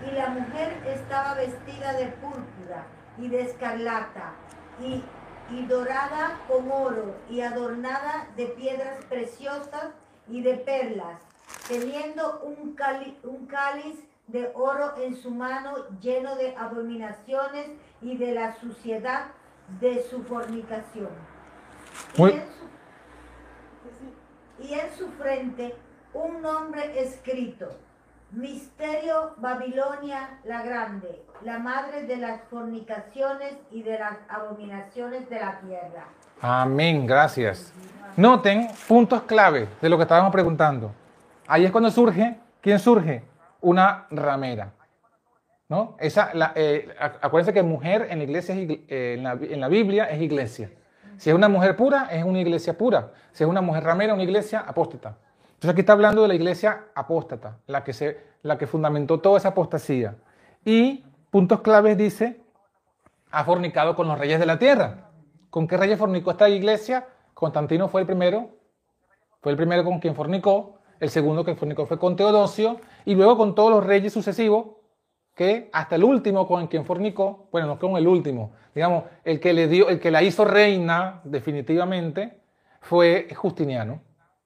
Y la mujer estaba vestida de púrpura y de escarlata, y, y dorada con oro, y adornada de piedras preciosas y de perlas teniendo un, un cáliz de oro en su mano lleno de abominaciones y de la suciedad de su fornicación. Y en su, y en su frente un nombre escrito, Misterio Babilonia la Grande, la madre de las fornicaciones y de las abominaciones de la tierra. Amén, gracias. Noten puntos clave de lo que estábamos preguntando. Ahí es cuando surge, ¿quién surge? Una ramera. ¿no? Esa, eh, acuérdense que mujer en la, iglesia eh, en, la, Biblia es iglesia. Si es una mujer pura, es una iglesia pura. Si es una mujer ramera, una iglesia apóstata. Entonces aquí está hablando de la iglesia apóstata, la que, se, la que fundamentó toda esa apostasía. Y puntos claves dice, ha fornicado con los reyes de la tierra. ¿Con qué reyes fornicó esta iglesia? Constantino fue el primero, fue el primero con quien fornicó el segundo que fornicó fue con Teodosio, y luego con todos los reyes sucesivos, que hasta el último con quien fornicó, bueno, no con el último, digamos, el que le dio, el que la hizo reina definitivamente, fue Justiniano.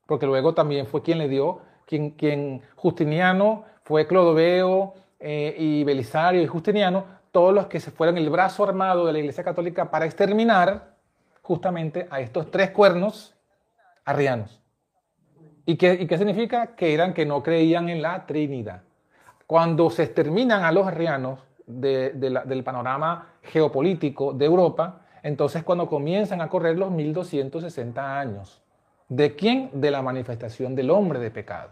porque luego también fue quien le dio, quien, quien Justiniano, fue Clodoveo eh, y Belisario y Justiniano, todos los que se fueron el brazo armado de la Iglesia Católica para exterminar justamente a estos tres cuernos arrianos. ¿Y qué, y qué significa? Que eran que no creían en la Trinidad. Cuando se exterminan a los arrianos del panorama geopolítico de Europa, entonces cuando comienzan a correr los 1260 años. ¿De quién? De la manifestación del hombre de pecado.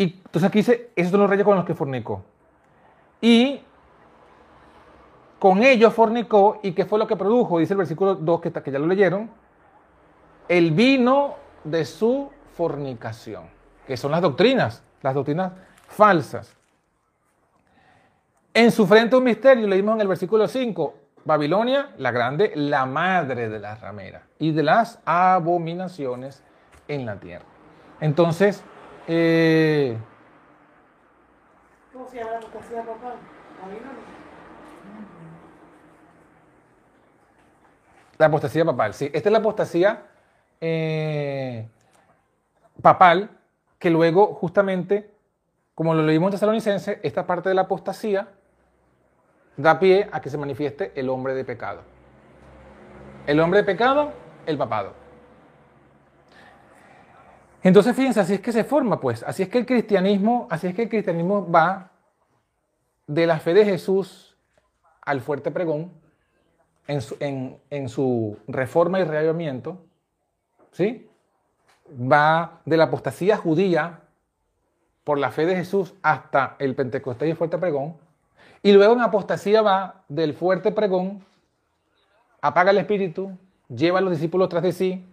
Y entonces aquí dice, esos son los reyes con los que fornicó. Y con ellos fornicó, ¿y qué fue lo que produjo? Dice el versículo 2, que, que ya lo leyeron, el vino de su fornicación, que son las doctrinas, las doctrinas falsas. En su frente un misterio, leímos en el versículo 5, Babilonia, la grande, la madre de las rameras y de las abominaciones en la tierra. Entonces, ¿Cómo se llama la apostasía papal? Babilonia. La apostasía papal, sí. Esta es la apostasía eh, papal, que luego justamente, como lo leímos en Tesalonicense, esta parte de la apostasía da pie a que se manifieste el hombre de pecado. El hombre de pecado, el papado. Entonces, fíjense, así es que se forma, pues, así es que el cristianismo, así es que el cristianismo va de la fe de Jesús al fuerte pregón, en su, reforma y reavivamiento, ¿sí? Va de la apostasía judía por la fe de Jesús hasta el Pentecostés y el fuerte pregón. Y luego en apostasía va del fuerte pregón, apaga el espíritu, lleva a los discípulos tras de sí,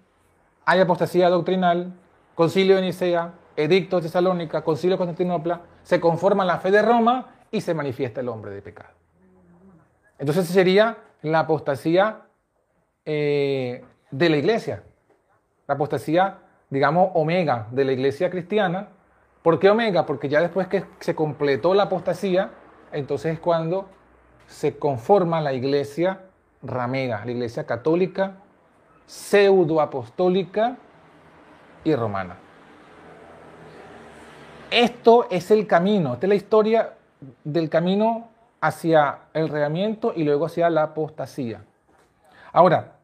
hay apostasía doctrinal, concilio de Nicea, edicto de Tesalónica, concilio de Constantinopla, se conforma la fe de Roma y se manifiesta el hombre de pecado. Entonces sería la apostasía eh, de la iglesia, la apostasía, digamos, omega de la iglesia cristiana. ¿Por qué omega? Porque ya después que se completó la apostasía, entonces es cuando se conforma la iglesia ramega, la iglesia católica, pseudoapostólica y romana. Esto es el camino, esta es la historia del camino hacia el reamiento y luego hacia la apostasía. Ahora,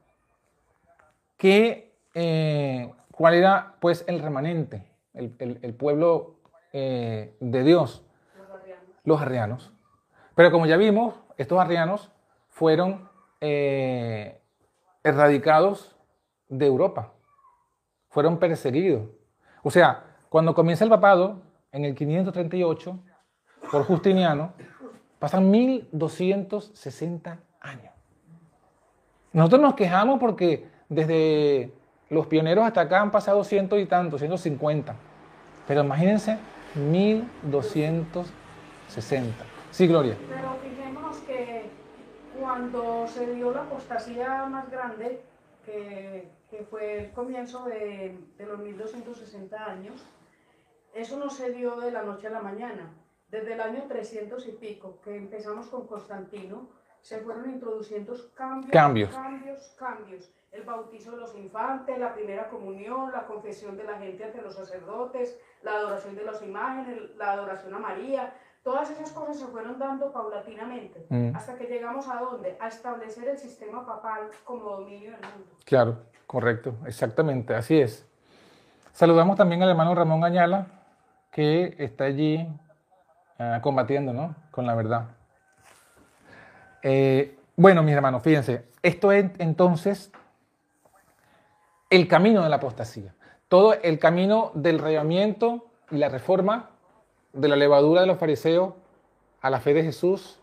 ¿qué, eh, ¿cuál era pues el remanente, el, el- el pueblo eh, de Dios? Los arrianos. Pero como ya vimos, estos arrianos fueron eh, erradicados de Europa, fueron perseguidos. O sea, cuando comienza el papado, en el 538, por Justiniano, pasan 1260 años. Nosotros nos quejamos porque desde los pioneros hasta acá han pasado ciento y tantos, 150. Pero imagínense, 1260. Sí, Gloria. Pero fijémonos que cuando se dio la apostasía más grande, que, que fue el comienzo de, de los 1260 años, eso no se dio de la noche a la mañana. Desde el año 300 y pico, que empezamos con Constantino, se fueron introduciendo cambios, Cambios. cambios, cambios. El bautizo de los infantes, la primera comunión, la confesión de la gente ante los sacerdotes, la adoración de las imágenes, la adoración a María, Todas esas cosas se fueron dando paulatinamente, Mm. hasta que llegamos a dónde? A establecer el sistema papal como dominio del mundo. Claro, correcto, exactamente, así es. Saludamos también al hermano Ramón Añala, que está allí ah, combatiendo, ¿no? Con la verdad. Eh, bueno, mis hermanos, fíjense, esto es entonces el camino de la apostasía. Todo el camino del reyamiento y la reforma de la levadura de los fariseos a la fe de Jesús,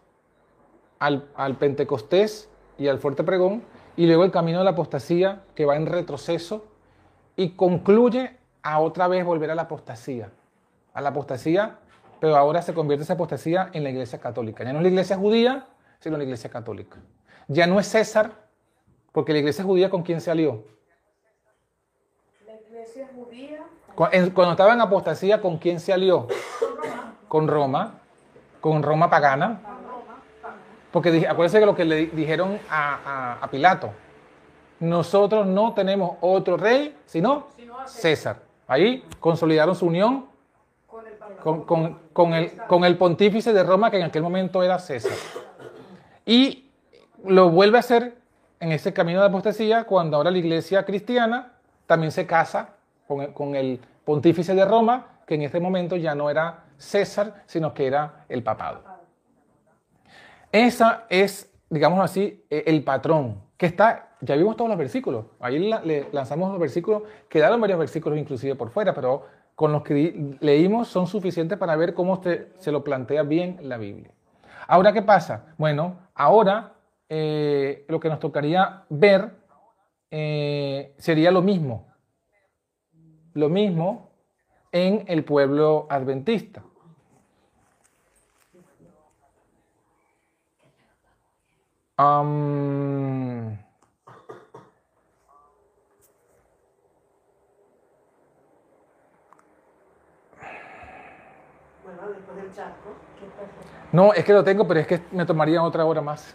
al, al Pentecostés y al fuerte pregón, y luego el camino de la apostasía que va en retroceso y concluye a otra vez volver a la apostasía. A la apostasía, pero ahora se convierte esa apostasía en la iglesia católica. Ya no es la iglesia judía, sino la iglesia católica. Ya no es César, porque la iglesia judía con quién se alió. La iglesia judía Cuando estaba en apostasía, ¿con quién se alió? Con Roma, con Roma pagana. Porque acuérdense que lo que le di- dijeron a, a- a Pilato, nosotros no tenemos otro rey, sino sino César. Ahí consolidaron su unión Con el Papa. con, con- con el, con el pontífice de Roma, que en aquel momento era César. Y lo vuelve a hacer en ese camino de apostasía cuando ahora la iglesia cristiana también se casa con el, con el pontífice de Roma, que en este momento ya no era César, sino que era el papado. Esa es, digamos así, eh, el patrón que está, ya vimos todos los versículos, ahí le lanzamos los versículos, quedaron varios versículos inclusive por fuera, pero con los que leímos son suficientes para ver cómo se lo plantea bien la Biblia. Ahora, ¿qué pasa? Bueno, ahora eh, lo que nos tocaría ver eh, sería lo mismo, lo mismo en el pueblo adventista. Am, Bueno, después del charco. no, es que lo tengo, pero es que me tomaría otra hora más.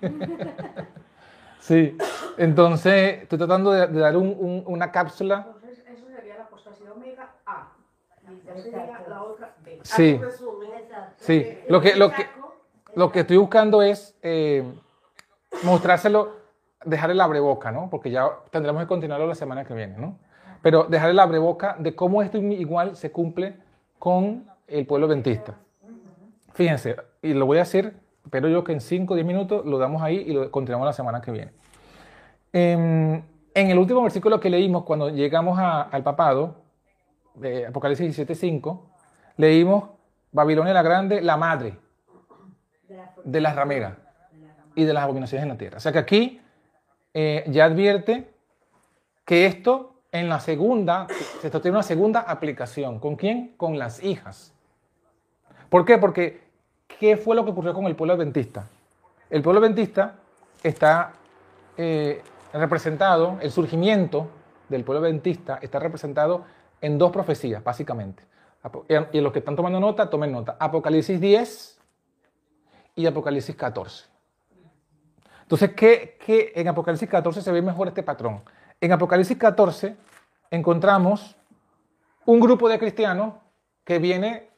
sí, entonces estoy tratando de, de dar un- un- una cápsula. Entonces, eso sería la apostasía omega A. Y ya sería la otra B. Sí. Exacto. Sí, lo que, lo que, lo que estoy buscando es eh, mostrárselo, dejar el abreboca, ¿no? Porque ya tendremos que continuarlo la semana que viene, ¿no? Pero dejar el abreboca de cómo esto igual se cumple con el pueblo adventista. Fíjense, y lo voy a hacer, pero yo que en 5 o 10 minutos lo damos ahí y lo continuamos la semana que viene. En, en el último versículo que leímos, cuando llegamos al papado, de Apocalipsis 17:5, leímos Babilonia la Grande, la madre de las rameras y de las abominaciones en la tierra. O sea que aquí eh, ya advierte que esto en la segunda, esto tiene una segunda aplicación. ¿Con quién? Con las hijas. ¿Por qué? Porque ¿qué fue lo que ocurrió con el pueblo adventista? El pueblo adventista está eh, representado, el surgimiento del pueblo adventista está representado en dos profecías, básicamente. Y los que están tomando nota, tomen nota. Apocalipsis 10 y Apocalipsis 14. Entonces, ¿qué, qué en Apocalipsis 14 se ve mejor este patrón? En Apocalipsis 14 encontramos un grupo de cristianos que viene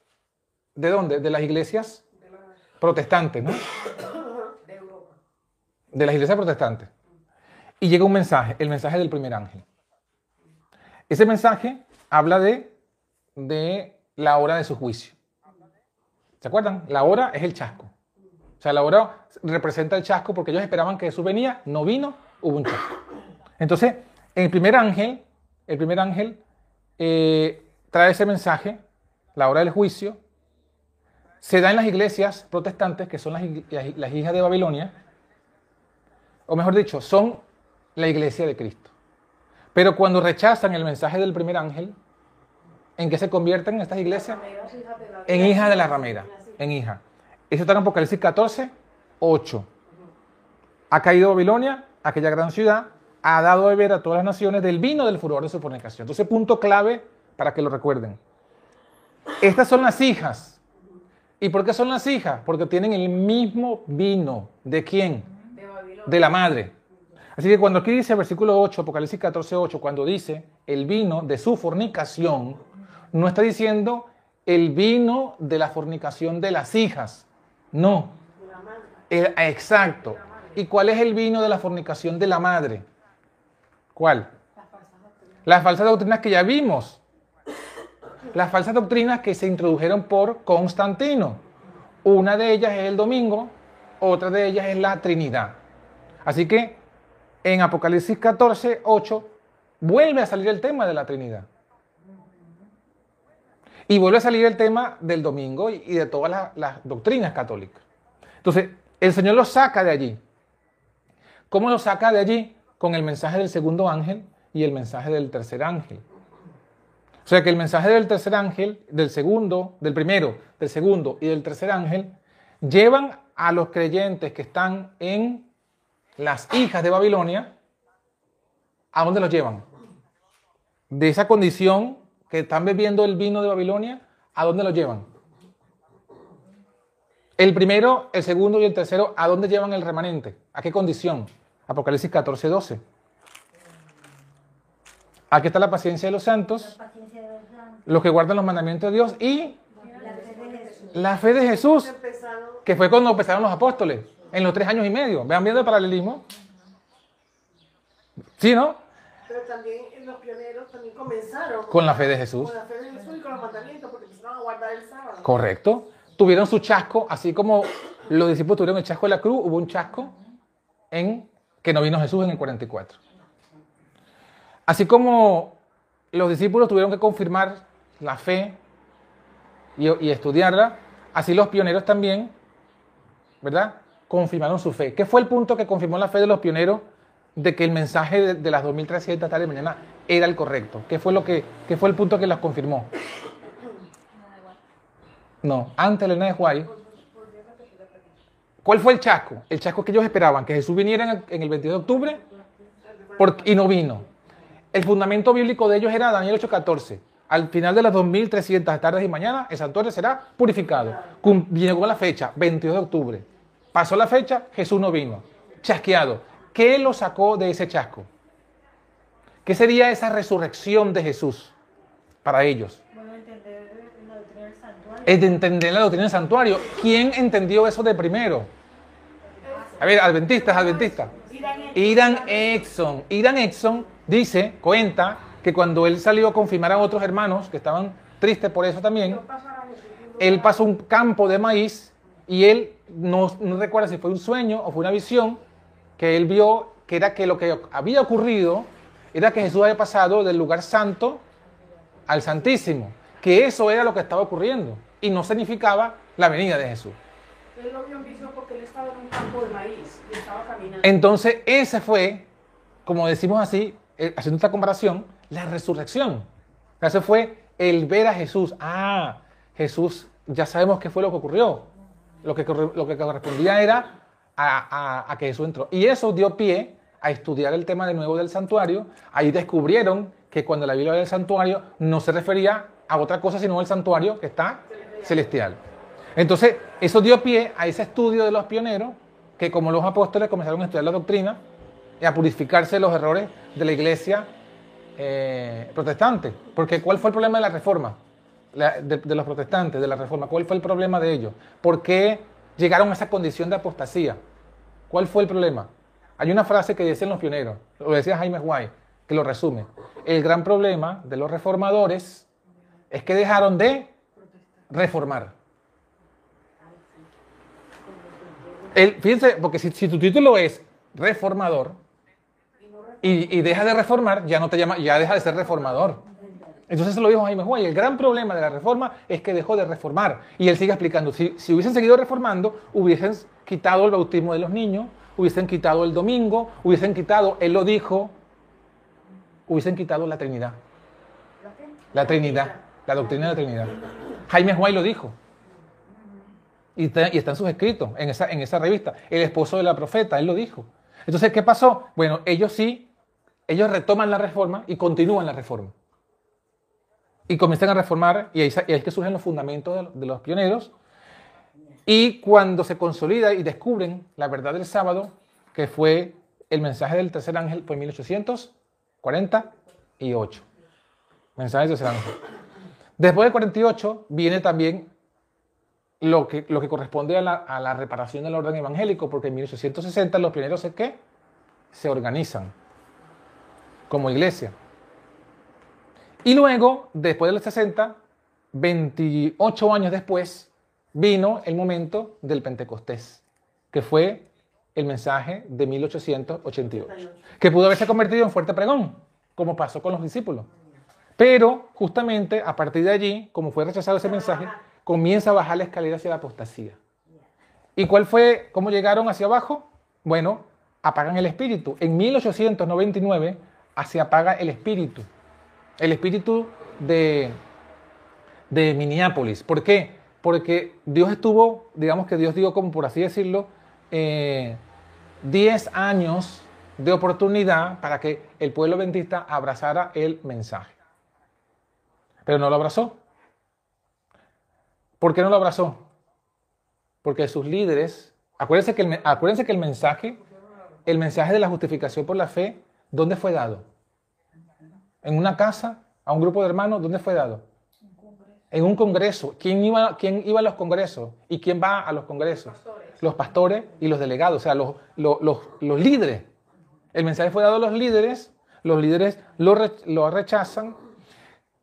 de dónde? De las iglesias protestantes, ¿no? De Europa. De las iglesias protestantes. Y llega un mensaje, el mensaje del primer ángel. Ese mensaje habla de, de la hora de su juicio. ¿Se acuerdan? La hora es el chasco. O sea, la hora representa el chasco porque ellos esperaban que Jesús venía, no vino, hubo un chasco. Entonces, el primer ángel, el primer ángel eh, trae ese mensaje, la hora del juicio, se da en las iglesias protestantes, que son las, las- las hijas de Babilonia, o mejor dicho, son la iglesia de Cristo. Pero cuando rechazan el mensaje del primer ángel, ¿en qué se convierten estas iglesias? Hijas En hija de la ramera, en hija. Eso está en Apocalipsis 14, 8. Ha caído Babilonia, aquella gran ciudad, ha dado a beber a todas las naciones del vino del furor de su fornicación. Entonces, punto clave para que lo recuerden. Estas son las hijas. ¿Y por qué son las hijas? Porque tienen el mismo vino. ¿De quién? de Babilonia. de la madre. Así que cuando aquí dice versículo 8, Apocalipsis 14, 8, cuando dice el vino de su fornicación, no está diciendo el vino de la fornicación de las hijas. No. El- exacto. ¿Y cuál es el vino de la fornicación de la madre? ¿Cuál? Las falsas doctrinas que ya vimos. Las falsas doctrinas que se introdujeron por Constantino. Una de ellas es el domingo, otra de ellas es la Trinidad. Así que en Apocalipsis 14, 8, vuelve a salir el tema de la Trinidad. Y vuelve a salir el tema del domingo y de todas las, las doctrinas católicas. Entonces, el Señor los saca de allí. ¿Cómo los saca de allí? Con el mensaje del segundo ángel y el mensaje del tercer ángel. O sea que el mensaje del tercer ángel, del segundo, del primero, del segundo y del tercer ángel, llevan a los creyentes que están en las hijas de Babilonia, ¿a dónde los llevan? De esa condición que están bebiendo el vino de Babilonia, ¿a dónde los llevan? El primero, el segundo y el tercero, ¿a dónde llevan el remanente? ¿A qué condición? Apocalipsis 14, 12. Aquí está la paciencia de los santos, los que guardan los mandamientos de Dios y la fe de Jesús. que fue cuando empezaron los apóstoles, en los tres años y medio. Vean viendo el paralelismo. ¿Sí, no? pero también comenzaron Con la fe de Jesús. con la fe de Jesús y con los mandamientos, porque empezaron a guardar el sábado. Correcto. Tuvieron su chasco, así como los discípulos tuvieron el chasco de la cruz, hubo un chasco en que no vino Jesús en el 44. Así como los discípulos tuvieron que confirmar la fe y, y estudiarla, así los pioneros también, ¿verdad? Confirmaron su fe. ¿Qué fue el punto que confirmó la fe de los pioneros de que el mensaje de, las 2300 tarde de mañana era el correcto? ¿Qué fue, lo que, qué fue el punto que las confirmó? No, antes Elena de Juárez. ¿Cuál fue el chasco? El chasco que ellos esperaban, que Jesús viniera en el, en el 22 de octubre y no vino. El fundamento bíblico de ellos era Daniel 8:14. Al final de las 2300 tardes y mañana, el santuario será purificado. Llegó la fecha, 22 de octubre. Pasó la fecha, Jesús no vino. Chasqueado. ¿Qué lo sacó de ese chasco? ¿Qué sería esa resurrección de Jesús para ellos? Bueno, entender la doctrina del santuario. es de entender la doctrina del santuario. ¿Quién entendió eso de primero? A ver, adventistas, adventistas. Irán Exxon. Irán Exxon dice, cuenta, que cuando él salió a confirmar a otros hermanos que estaban tristes por eso también, él pasó un campo de maíz y él no, no recuerda si fue un sueño o fue una visión que él vio que era que lo que había ocurrido era que Jesús había pasado del lugar santo al Santísimo, que eso era lo que estaba ocurriendo y no significaba la venida de Jesús. Él lo vio en visión porque él estaba en un campo de maíz y estaba caminando. Entonces, ese fue, como decimos así, eh, haciendo esta comparación, la resurrección. Ese fue el ver a Jesús. Ah, Jesús, ya sabemos qué fue lo que ocurrió. Lo que, lo que correspondía era a, que Jesús entró. Y eso dio pie a estudiar el tema de nuevo del santuario. Ahí descubrieron que cuando la Biblia habla del santuario no se refería a otra cosa sino al santuario que está celestial. Entonces, eso dio pie a ese estudio de los pioneros que como los apóstoles comenzaron a estudiar la doctrina y a purificarse de los errores de la iglesia eh, protestante. Porque ¿cuál fue el problema de la reforma? De, de los protestantes, de la reforma. ¿Cuál fue el problema de ellos? ¿Por qué llegaron a esa condición de apostasía? ¿Cuál fue el problema? Hay una frase que dicen los pioneros, lo decía Jaime White, que lo resume. El gran problema de los reformadores es que dejaron de reformar. El, fíjense, porque si, tu título es reformador y, y deja de reformar, ya no te llama, ya deja de ser reformador. Entonces lo dijo Jaime Juárez. El gran problema de la reforma es que dejó de reformar. Y él sigue explicando, si, si hubiesen seguido reformando, hubiesen quitado el bautismo de los niños, hubiesen quitado el domingo, hubiesen quitado, él lo dijo, hubiesen quitado la Trinidad. La Trinidad, la doctrina de la Trinidad. Jaime Juárez lo dijo. Y está, y está en sus escritos, en esa, en esa revista. El esposo de la profeta, él lo dijo. Entonces, ¿qué pasó? Bueno, ellos sí, ellos retoman la reforma y continúan la reforma. Y comienzan a reformar, y ahí, es que surgen los fundamentos de, de los pioneros. Y cuando se consolida y descubren la verdad del sábado, que fue el mensaje del tercer ángel, fue en 1848. Mensaje del tercer ángel. Después del 48 viene también lo que, lo que corresponde a la, a la reparación del orden evangélico, porque en 1860 los pioneros es que se organizan como iglesia. Y luego, después de los 60, 28 años después, vino el momento del Pentecostés, que fue el mensaje de 1888, que pudo haberse convertido en fuerte pregón, como pasó con los discípulos. Pero justamente a partir de allí, como fue rechazado ese mensaje, comienza a bajar la escalera hacia la apostasía. ¿Y cuál fue, cómo llegaron hacia abajo? Bueno, apagan el espíritu. En 1899 se apaga el espíritu. El espíritu de, de Minneapolis. ¿Por qué? Porque Dios estuvo, digamos que Dios dio como por así decirlo, eh, 10 años de oportunidad para que el pueblo adventista abrazara el mensaje. Pero no lo abrazó. ¿Por qué no lo abrazó? Porque sus líderes, acuérdense que el, acuérdense que el mensaje, el mensaje de la justificación por la fe, ¿dónde fue dado? En una casa a un grupo de hermanos, ¿dónde fue dado? En un congreso. ¿Quién iba, quién iba a los congresos? ¿Y quién va a los congresos? Los pastores y los delegados, o sea, los, los, los, los líderes. El mensaje fue dado a los líderes, los líderes lo, re- lo rechazan.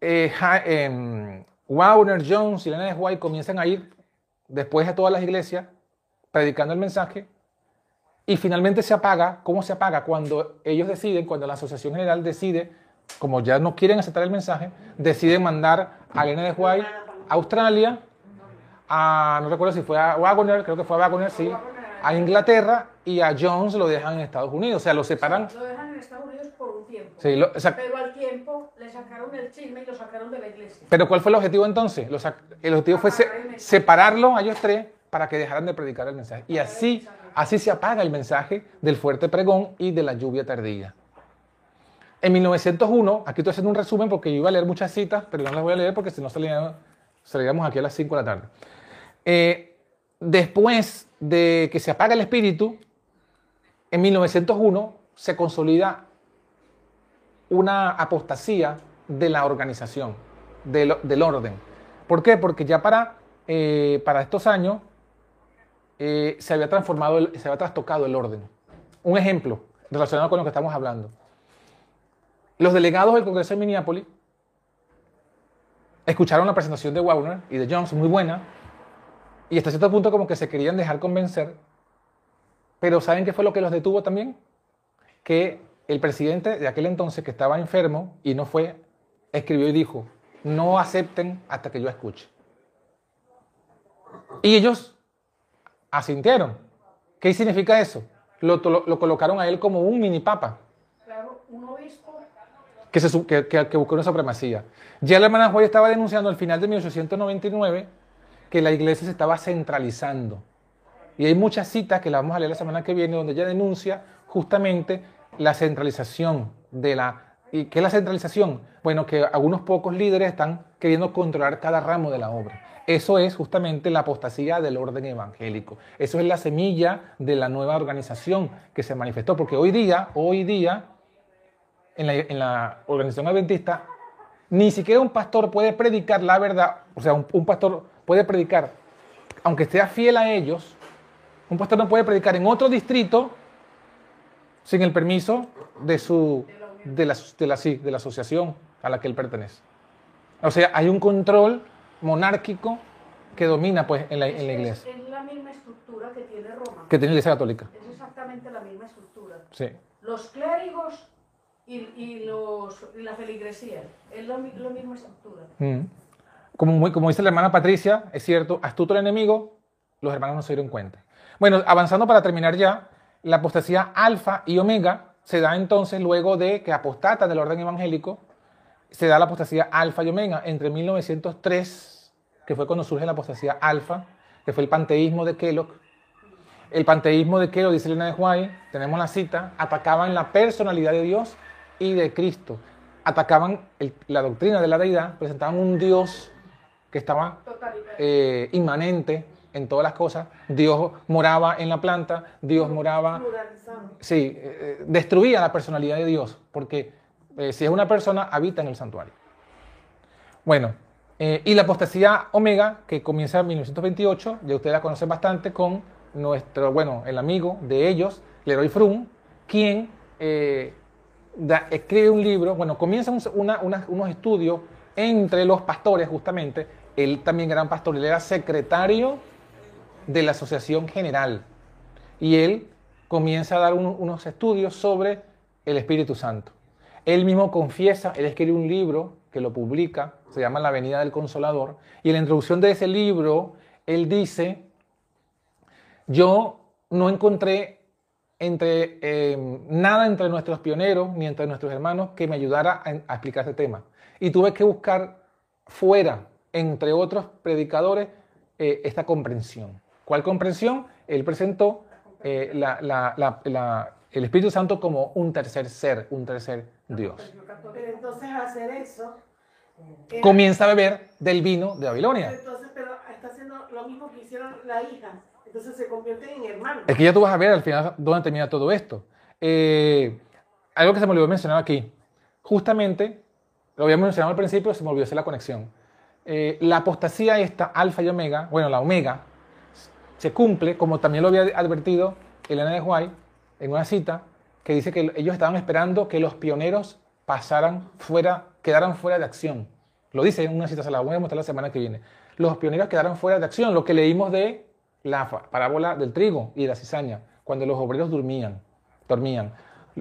Eh, Ja- em, Wagner, Jones y de White comienzan a ir después a todas las iglesias predicando el mensaje y finalmente se apaga. ¿Cómo se apaga? Cuando ellos deciden, cuando la Asociación General decide, como ya no quieren aceptar el mensaje, deciden mandar a Elena de White a Australia, a, no recuerdo si fue a Wagner, creo que fue a Wagner, sí, a Inglaterra y a Jones lo dejan en Estados Unidos, o sea, lo separan. Lo dejan en Estados Unidos por un tiempo. Sí, lo- o sea, Pero al tiempo le sacaron el chisme y lo sacaron de la iglesia. pero ¿cuál fue el objetivo entonces? El objetivo fue se- separarlos a ellos tres para que dejaran de predicar el mensaje. Y así, así se apaga el mensaje del fuerte pregón y de la lluvia tardía. En 1901, aquí estoy haciendo un resumen porque yo iba a leer muchas citas, pero no las voy a leer porque si no salíamos, aquí a las 5 de la tarde. Eh, después de que se apaga el espíritu, en 1901 se consolida una apostasía de la organización, del, orden. ¿Por qué? Porque ya para, eh, estos años eh, se había transformado, el- se había trastocado el orden. Un ejemplo relacionado con lo que estamos hablando. Los delegados del Congreso de Minneapolis escucharon la presentación de Wagner y de Jones, muy buena, y hasta cierto punto como que se querían dejar convencer, pero ¿saben qué fue lo que los detuvo también? Que el presidente de aquel entonces, que estaba enfermo y no fue, escribió y dijo, no acepten hasta que yo escuche. Y ellos asintieron. ¿Qué significa eso? Lo, lo- lo colocaron a él como un mini papa Claro, un obispo que, se, que, que- buscó una supremacía. Ya la hermana Joy estaba denunciando al final de 1899 que la iglesia se estaba centralizando. Y hay muchas citas que la vamos a leer la semana que viene donde ella denuncia justamente la centralización de la... ¿Y qué es la centralización? Bueno, que algunos pocos líderes están queriendo controlar cada ramo de la obra. Eso es justamente la apostasía del orden evangélico. Eso es la semilla de la nueva organización que se manifestó. Porque hoy día, hoy día, en la, en la organización adventista, ni siquiera un pastor puede predicar la verdad, o sea, un, un pastor puede predicar, aunque sea fiel a ellos, un pastor no puede predicar en otro distrito sin el permiso de, su, de, la, de, la, sí, de la asociación a la que él pertenece. O sea, hay un control monárquico que domina pues, en, la, en la es, iglesia, es la misma estructura que tiene Roma. que tiene la iglesia católica. Es exactamente la misma estructura. Sí. Los clérigos y, y los, la feligresía. Es la, mi- la misma estructura. Mm. Como, como dice la hermana Patricia, es cierto, astuto el enemigo, los hermanos no se dieron cuenta. Bueno, avanzando para terminar ya, la apostasía alfa y omega se da entonces luego de que apostatan del orden evangélico, se da la apostasía alfa y omega entre 1903, que fue cuando surge la apostasía alfa, que fue el panteísmo de Kellogg. El panteísmo de Kellogg, dice Elena de White, tenemos la cita, atacaban la personalidad de Dios y de Cristo. Atacaban el- la doctrina de la deidad, presentaban un Dios que estaba eh, inmanente en todas las cosas. Dios moraba en la planta, Dios moraba, sí, eh, eh, destruía la personalidad de Dios, porque eh, si es una persona, habita en el santuario. Bueno, y la apostasía omega, que comienza en 1928, ya ustedes la conocen bastante, con nuestro, bueno, el amigo de ellos, Leroy Frum, quien eh, escribe un libro, bueno, comienza unos estudios entre los pastores, justamente, él también era un pastor, él era secretario de la Asociación General, y él comienza a dar un- unos estudios sobre el Espíritu Santo. Él mismo confiesa, él escribe un libro que lo publica, se llama La Venida del Consolador, y en la introducción de ese libro, él dice, yo no encontré entre, eh, nada entre nuestros pioneros ni entre nuestros hermanos que me ayudara a, a explicar este tema. Y tuve que buscar fuera, entre otros predicadores, eh, esta comprensión. ¿Cuál comprensión? Él presentó eh, la- la- la- la- el Espíritu Santo como un tercer ser, un tercer Dios. Pero entonces hacer eso. era- Comienza a beber del vino de Babilonia. Entonces, pero está haciendo lo mismo que hicieron la hija. Entonces se convierten en hermanos. Es que ya tú vas a ver al final dónde termina todo esto. Eh, algo que se me olvidó mencionar aquí. Justamente Lo habíamos mencionado al principio, se me olvidó hacer la conexión. Eh, la apostasía esta, alfa y omega, bueno, la omega, se cumple, como también lo había advertido Elena de White en una cita, que dice que ellos estaban esperando que los pioneros pasaran fuera, quedaran fuera de acción. Lo dice en una cita, se la voy a mostrar la semana que viene. Los pioneros quedaron fuera de acción, lo que leímos de la parábola del trigo y de la cizaña, cuando los obreros dormían, dormían.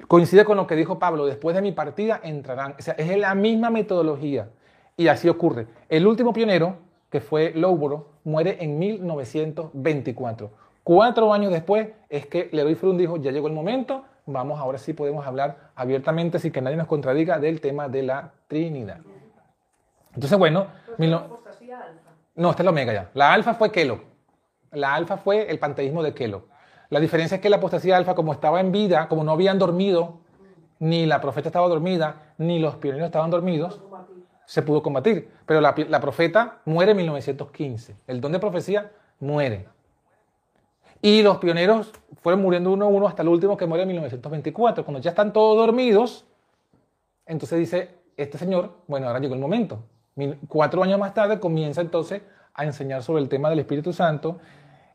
Coincide con lo que dijo Pablo, después de mi partida entrarán. O sea, es la misma metodología. Y así ocurre. El último pionero, que fue Lowborough, muere en 1924. Cuatro años después es que Leroy Frun dijo, ya llegó el momento, vamos, ahora sí podemos hablar abiertamente sin que nadie nos contradiga del tema de la Trinidad. Entonces, bueno... Apostasía alfa. No, esta es la omega ya. La alfa fue Kelo. La alfa fue el panteísmo de Kelo. La diferencia es que la apostasía alfa, como estaba en vida, como no habían dormido, ni la profeta estaba dormida, ni los pioneros estaban dormidos, se pudo combatir. Pero la, la profeta muere en 1915. El don de profecía muere. Y los pioneros fueron muriendo uno a uno hasta el último que muere en 1924. Cuando ya están todos dormidos, entonces dice este señor, bueno, ahora llegó el momento. Cuatro años más tarde comienza entonces a enseñar sobre el tema del Espíritu Santo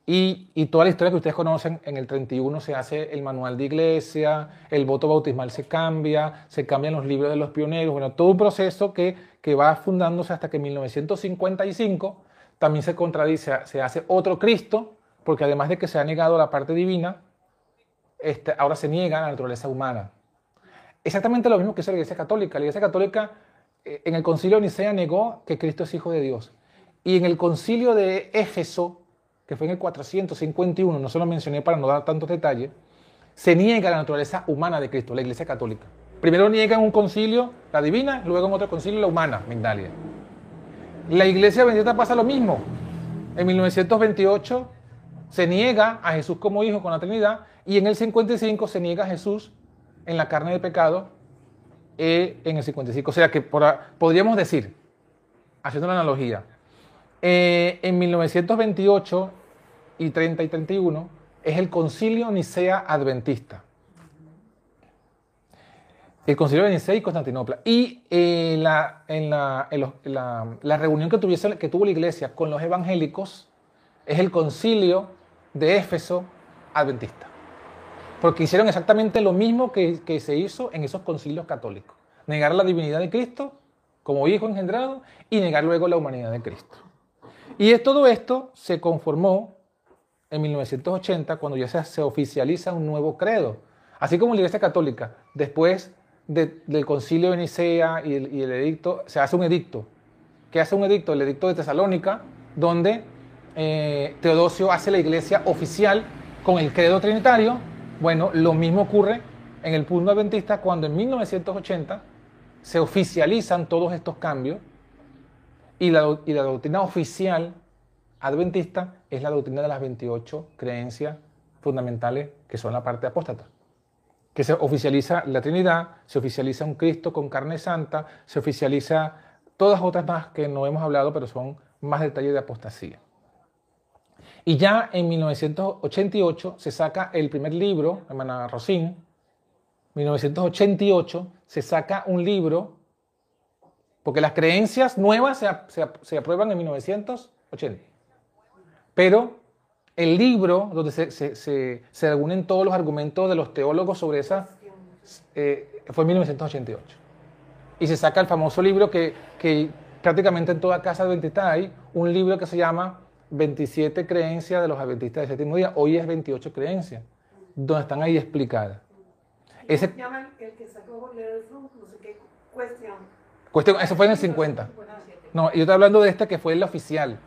y, toda la historia que ustedes conocen, en el 31 se hace el manual de iglesia, el voto bautismal se cambia, se cambian los libros de los pioneros, bueno, todo un proceso que, que va fundándose hasta que en 1955 también se contradice, se hace otro Cristo, porque además de que se ha negado la parte divina, este, ahora se niega la naturaleza humana. Exactamente lo mismo que hizo la Iglesia Católica. La Iglesia Católica eh, en el concilio de Nicea negó que Cristo es hijo de Dios. Y en el concilio de Éfeso, que fue en el 451, no se lo mencioné para no dar tantos detalles, se niega la naturaleza humana de Cristo, la Iglesia Católica. Primero niega en un concilio la divina, luego en otro concilio la humana, Migdalia. La Iglesia Bendita pasa lo mismo. En 1928 se niega a Jesús como hijo con la Trinidad y en el 55 se niega a Jesús en la carne de pecado eh, en el 55. O sea que podríamos decir, haciendo una analogía, eh, en 1928 y 30 y 31 es el concilio Nicea Adventista. El concilio de Nicea y Constantinopla. Y eh, la, en la, la- reunión que, tuviese- que tuvo la iglesia con los evangélicos es el concilio de Éfeso Adventista. Porque hicieron exactamente lo mismo que se hizo en esos concilios católicos. Negar la divinidad de Cristo como hijo engendrado y negar luego la humanidad de Cristo. Y todo esto se conformó en 1980 cuando ya se, oficializa un nuevo credo. Así como la Iglesia Católica, después de- del concilio de Nicea y el, y el edicto, se hace un edicto. ¿Qué hace un edicto? El edicto de Tesalónica, donde eh, Teodosio hace la iglesia oficial con el credo trinitario. Bueno, lo mismo ocurre en el punto adventista cuando en 1980 se oficializan todos estos cambios y la, y la doctrina oficial adventista es la doctrina de las 28 creencias fundamentales que son la parte apóstata. Que se oficializa la Trinidad, se oficializa un Cristo con carne santa, se oficializa todas otras más que no hemos hablado, pero son más detalles de apostasía. Y ya en 1988 se saca el primer libro, hermana Rosín, 1988 se saca un libro, porque las creencias nuevas se, se se aprueban en 1980. Pero el libro donde se, se- se- se reúnen todos los argumentos de los teólogos sobre esa, eh, fue en 1988. Y se saca el famoso libro que, que prácticamente en toda casa adventista hay, un libro que se llama 27 creencias de los adventistas del séptimo día. Hoy es 28 creencias, donde están ahí explicadas. Ese, Se llama el que sacó no sé qué cuestión. Eso fue en el 50. No, yo estoy hablando de este que fue el oficial.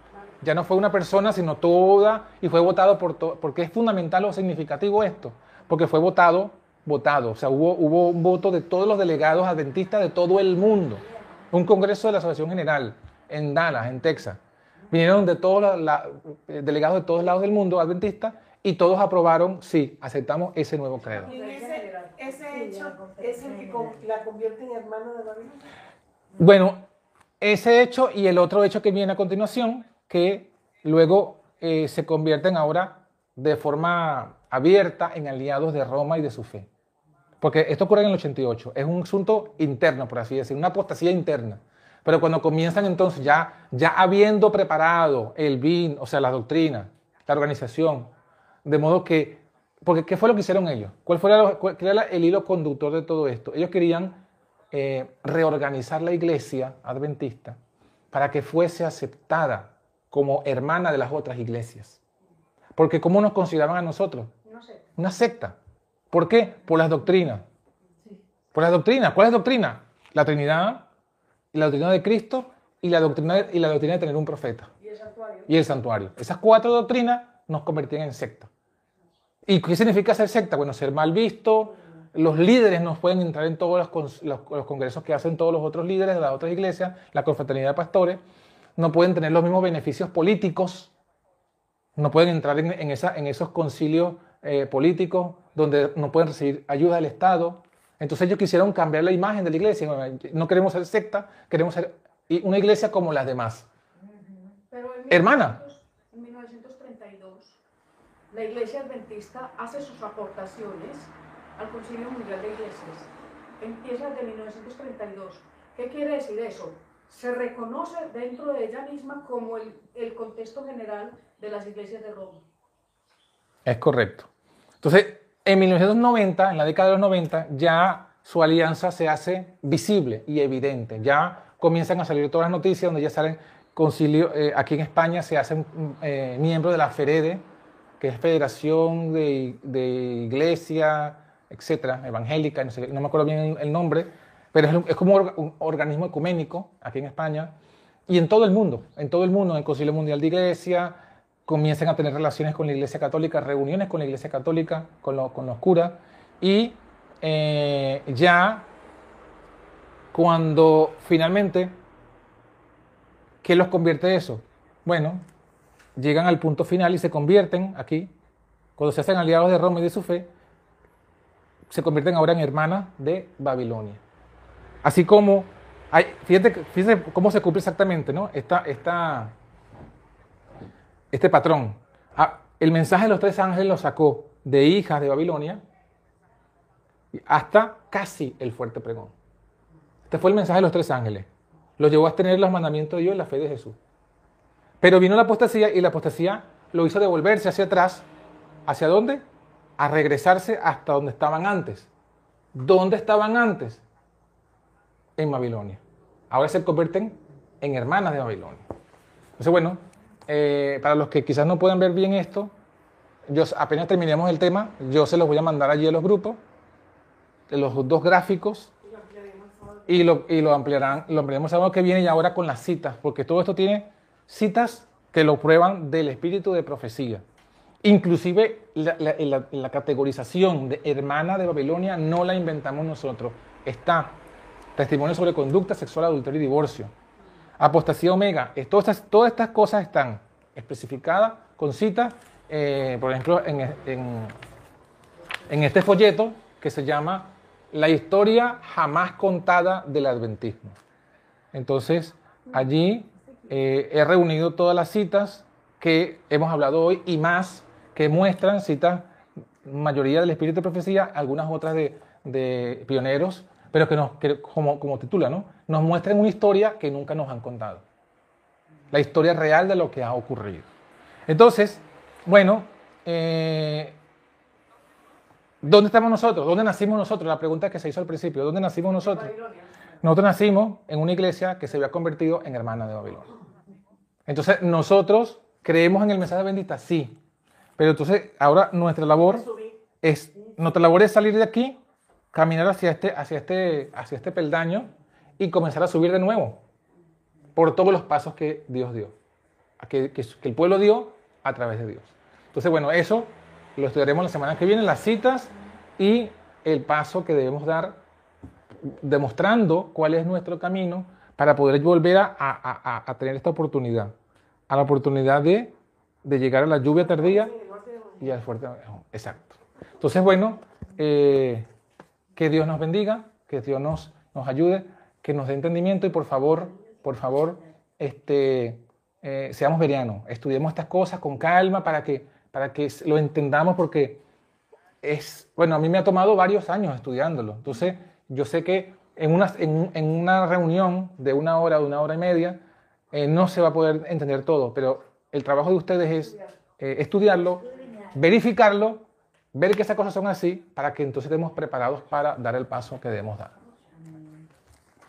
Ya no fue una persona, sino toda, y fue votado por todo. Porque es fundamental o significativo esto. Porque fue votado, votado. O sea, hubo, un voto de todos los delegados adventistas de todo el mundo. Un congreso de la Asociación General en Dallas, en Texas. Vinieron de todos los la- eh, delegados de todos lados del mundo adventistas y todos aprobaron, sí, aceptamos ese nuevo credo. Y ese, ese hecho es el que la convierte en hermana de la Virgen. Bueno, ese hecho y el otro hecho que viene a continuación, que luego eh, se convierten ahora de forma abierta en aliados de Roma y de su fe. porque esto ocurre en el 88, es un asunto interno, por así decir, una apostasía interna. Pero cuando comienzan entonces ya, ya habiendo preparado el BIN, o sea, la doctrina, la organización, de modo que, porque ¿qué fue lo que hicieron ellos? ¿Cuál fue el hilo conductor de todo esto? Ellos querían eh, reorganizar la iglesia adventista para que fuese aceptada como hermana de las otras iglesias. Porque ¿cómo nos consideraban a nosotros? Una secta. ¿Por qué? Por las doctrinas. Por las doctrinas. ¿Cuál es la doctrina? La Trinidad, la doctrina de Cristo y la doctrina, y la doctrina de tener un profeta. Y el santuario. Y el santuario. Esas cuatro doctrinas nos convertían en secta. ¿Y qué significa ser secta? Bueno, ser mal visto. Los líderes no pueden entrar en todos los, cons- los- los congresos que hacen todos los otros líderes de las otras iglesias, la confraternidad de pastores. No pueden tener los mismos beneficios políticos. No pueden entrar en, en esa- en esos concilios eh, políticos donde no pueden recibir ayuda del Estado. Entonces ellos quisieron cambiar la imagen de la iglesia. No queremos ser secta, queremos ser una iglesia como las demás. Pero en Hermana. 1900 En 1932, la Iglesia Adventista hace sus aportaciones al Concilio Mundial de Iglesias. Empieza de 1932. ¿Qué quiere decir eso? Se reconoce dentro de ella misma como el, el contexto general de las iglesias de Roma. Es correcto. Entonces, en 1990, en la década de los 90, ya su alianza se hace visible y evidente. Ya comienzan a salir todas las noticias donde ya salen concilio. eh, aquí en España se hacen mm, eh, miembros de la FEREDE, que es Federación de, de Iglesia, etcétera, evangélica, no, sé, me acuerdo bien el, nombre, pero es, como un organismo ecuménico aquí en España y en todo el mundo, en todo el mundo, en el Concilio Mundial de Iglesia, comienzan a tener relaciones con la Iglesia Católica, reuniones con la Iglesia Católica, con, lo- con los curas, y eh, ya cuando finalmente, ¿qué los convierte eso? Bueno, llegan al punto final y se convierten aquí, cuando se hacen aliados de Roma y de su fe, se convierten ahora en hermanas de Babilonia. Así como, hay, cómo se cumple exactamente, ¿no? Esta, esta, este patrón. Ah, el mensaje de los tres ángeles lo sacó de hijas de Babilonia hasta casi el fuerte pregón. Este fue el mensaje de los tres ángeles. Lo llevó a tener los mandamientos de Dios y la fe de Jesús. Pero vino la apostasía y la apostasía lo hizo devolverse hacia atrás. ¿Hacia dónde? A regresarse hasta donde estaban antes. ¿Dónde estaban antes? En Babilonia. Ahora se convierten en hermanas de Babilonia. Entonces, bueno, eh, para los que quizás no puedan ver bien esto, yo apenas terminemos el tema, yo se los voy a mandar allí a los grupos, los dos gráficos, y lo, y lo ampliarán, lo ampliaremos el sábado que viene y ahora con las citas, porque todo esto tiene citas que lo prueban del espíritu de profecía. Inclusive la, la- categorización de hermana de Babilonia no la inventamos nosotros. Está testimonio sobre conducta sexual, adulterio y divorcio. Apostasía omega. Todas estas, todas estas cosas están especificadas con citas, eh, por ejemplo, en, en- en este folleto que se llama La historia jamás contada del adventismo. Entonces, allí eh, he reunido todas las citas que hemos hablado hoy y más que muestran citas, mayoría del espíritu de profecía, algunas otras de, de pioneros, pero que, nos, que como, como titula, ¿no? nos muestran una historia que nunca nos han contado. La historia real de lo que ha ocurrido. Entonces, bueno, eh, ¿dónde estamos nosotros? ¿Dónde nacimos nosotros? La pregunta que se hizo al principio, ¿dónde nacimos nosotros? Nosotros nacimos en una iglesia que se había convertido en hermana de Babilonia. Entonces, nosotros creemos en el mensaje bendita, sí. Pero entonces, ahora nuestra labor es, nuestra labor es salir de aquí, caminar hacia este, hacia este, hacia este peldaño y comenzar a subir de nuevo por todos los pasos que Dios dio, que, que- que el pueblo dio a través de Dios. Entonces, bueno, eso lo estudiaremos la semana que viene, las citas y el paso que debemos dar demostrando cuál es nuestro camino para poder volver a, a- a- a tener esta oportunidad, a la oportunidad de, de llegar a la lluvia tardía y al fuerte. Exacto. Entonces, bueno, eh, que Dios nos bendiga, que Dios nos, nos ayude, que nos dé entendimiento y por favor, por favor, este, eh, seamos verianos, estudiemos estas cosas con calma para que, para que lo entendamos porque es, bueno, a mí me ha tomado varios años estudiándolo. Entonces, yo sé que en una, en, una reunión de una hora, de una hora y media, eh, no se va a poder entender todo, pero el trabajo de ustedes es estudiarlo, verificarlo, ver que esas cosas son así, para que entonces estemos preparados para dar el paso que debemos dar.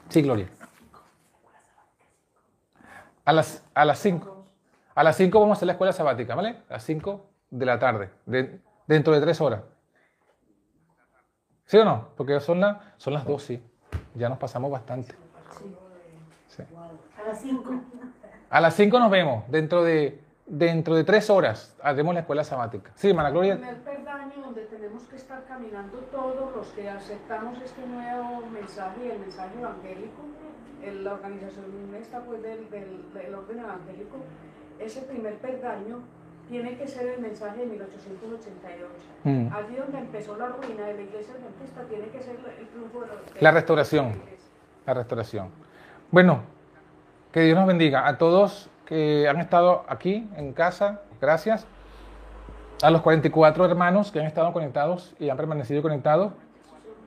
Sí, Gloria. A las, a las 5. A las 5 vamos a hacer la escuela sabática, ¿vale? A las 5 de la tarde, de- dentro de 3 horas. ¿Sí o no? Porque son, la- son las 2, sí. Ya nos pasamos bastante. Sí. A las 5. A las 5 nos vemos, dentro de, dentro de 3 horas haremos la escuela sabática. Sí, hermana El Gloria. primer peldaño donde tenemos que estar caminando todos los que aceptamos este nuevo mensaje y el mensaje evangélico, en la organización esta pues del, del, del orden evangélico, ese primer peldaño tiene que ser el mensaje de 1888. Mm. Allí donde empezó la ruina de la iglesia adventista tiene que ser el triunfo de la, La restauración. la restauración. Bueno, que Dios nos bendiga a todos que han estado aquí en casa, gracias. A los 44 hermanos que han estado conectados y han permanecido conectados.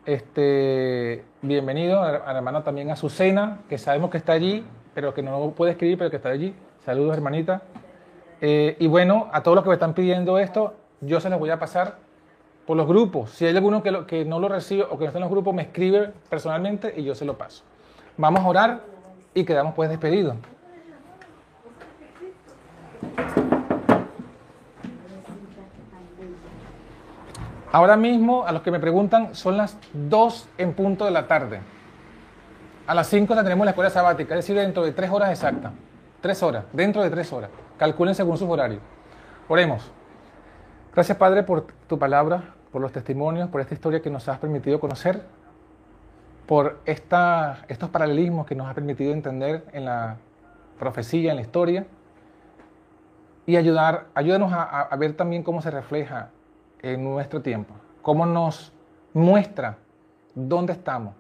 Este, bienvenido a la hermana también Azucena, que sabemos que está allí, pero que no puede escribir, pero que está allí. Saludos, hermanita. Eh, y bueno, a todos los que me están pidiendo esto, yo se los voy a pasar por los grupos. Si hay alguno que, lo- que no lo recibe o que no está en los grupos, me escribe personalmente y yo se lo paso. Vamos a orar y quedamos pues despedidos. Ahora mismo, a los que me preguntan, son las 2 en punto de la tarde. A las 5 tendremos la escuela sabática, es decir, dentro de 3 horas exactas. 3 horas, dentro de 3 horas. Calculen según sus horarios. Oremos. Gracias, Padre, por tu palabra, por los testimonios, por esta historia que nos has permitido conocer, por esta, estos paralelismos que nos has permitido entender en la profecía, en la historia, y ayudar, ayúdanos a, ver también cómo se refleja en nuestro tiempo, cómo nos muestra dónde estamos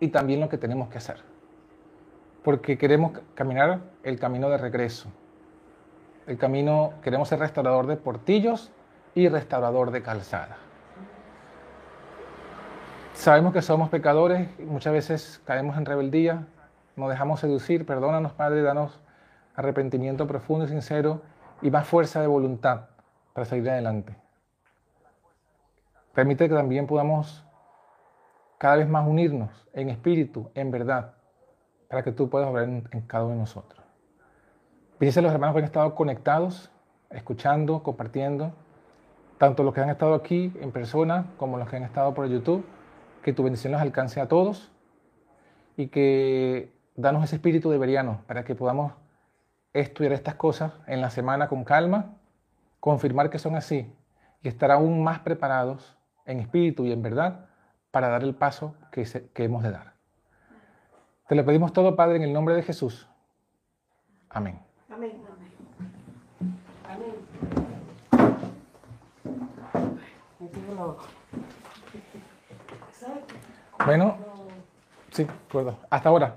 y también lo que tenemos que hacer. Porque queremos caminar el camino de regreso, el camino, queremos ser restaurador de portillos y restaurador de calzada. Sabemos que somos pecadores, muchas veces caemos en rebeldía, nos dejamos seducir, perdónanos Padre, danos arrepentimiento profundo y sincero y más fuerza de voluntad para salir adelante. Permite que también podamos cada vez más unirnos en espíritu, en verdad, para que tú puedas obrar en, cada uno de nosotros. Bendice a los hermanos que han estado conectados, escuchando, compartiendo, tanto los que han estado aquí en persona como los que han estado por YouTube, que tu bendición los alcance a todos y que danos ese espíritu de veriano para que podamos estudiar estas cosas en la semana con calma, confirmar que son así y estar aún más preparados en espíritu y en verdad para dar el paso que, se- que hemos de dar. Te lo pedimos todo, Padre, en el nombre de Jesús. Amén. Amén. Amén. Bueno, sí, acuerdo. Hasta ahora.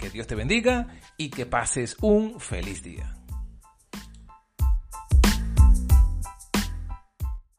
Que Dios te bendiga y que pases un feliz día.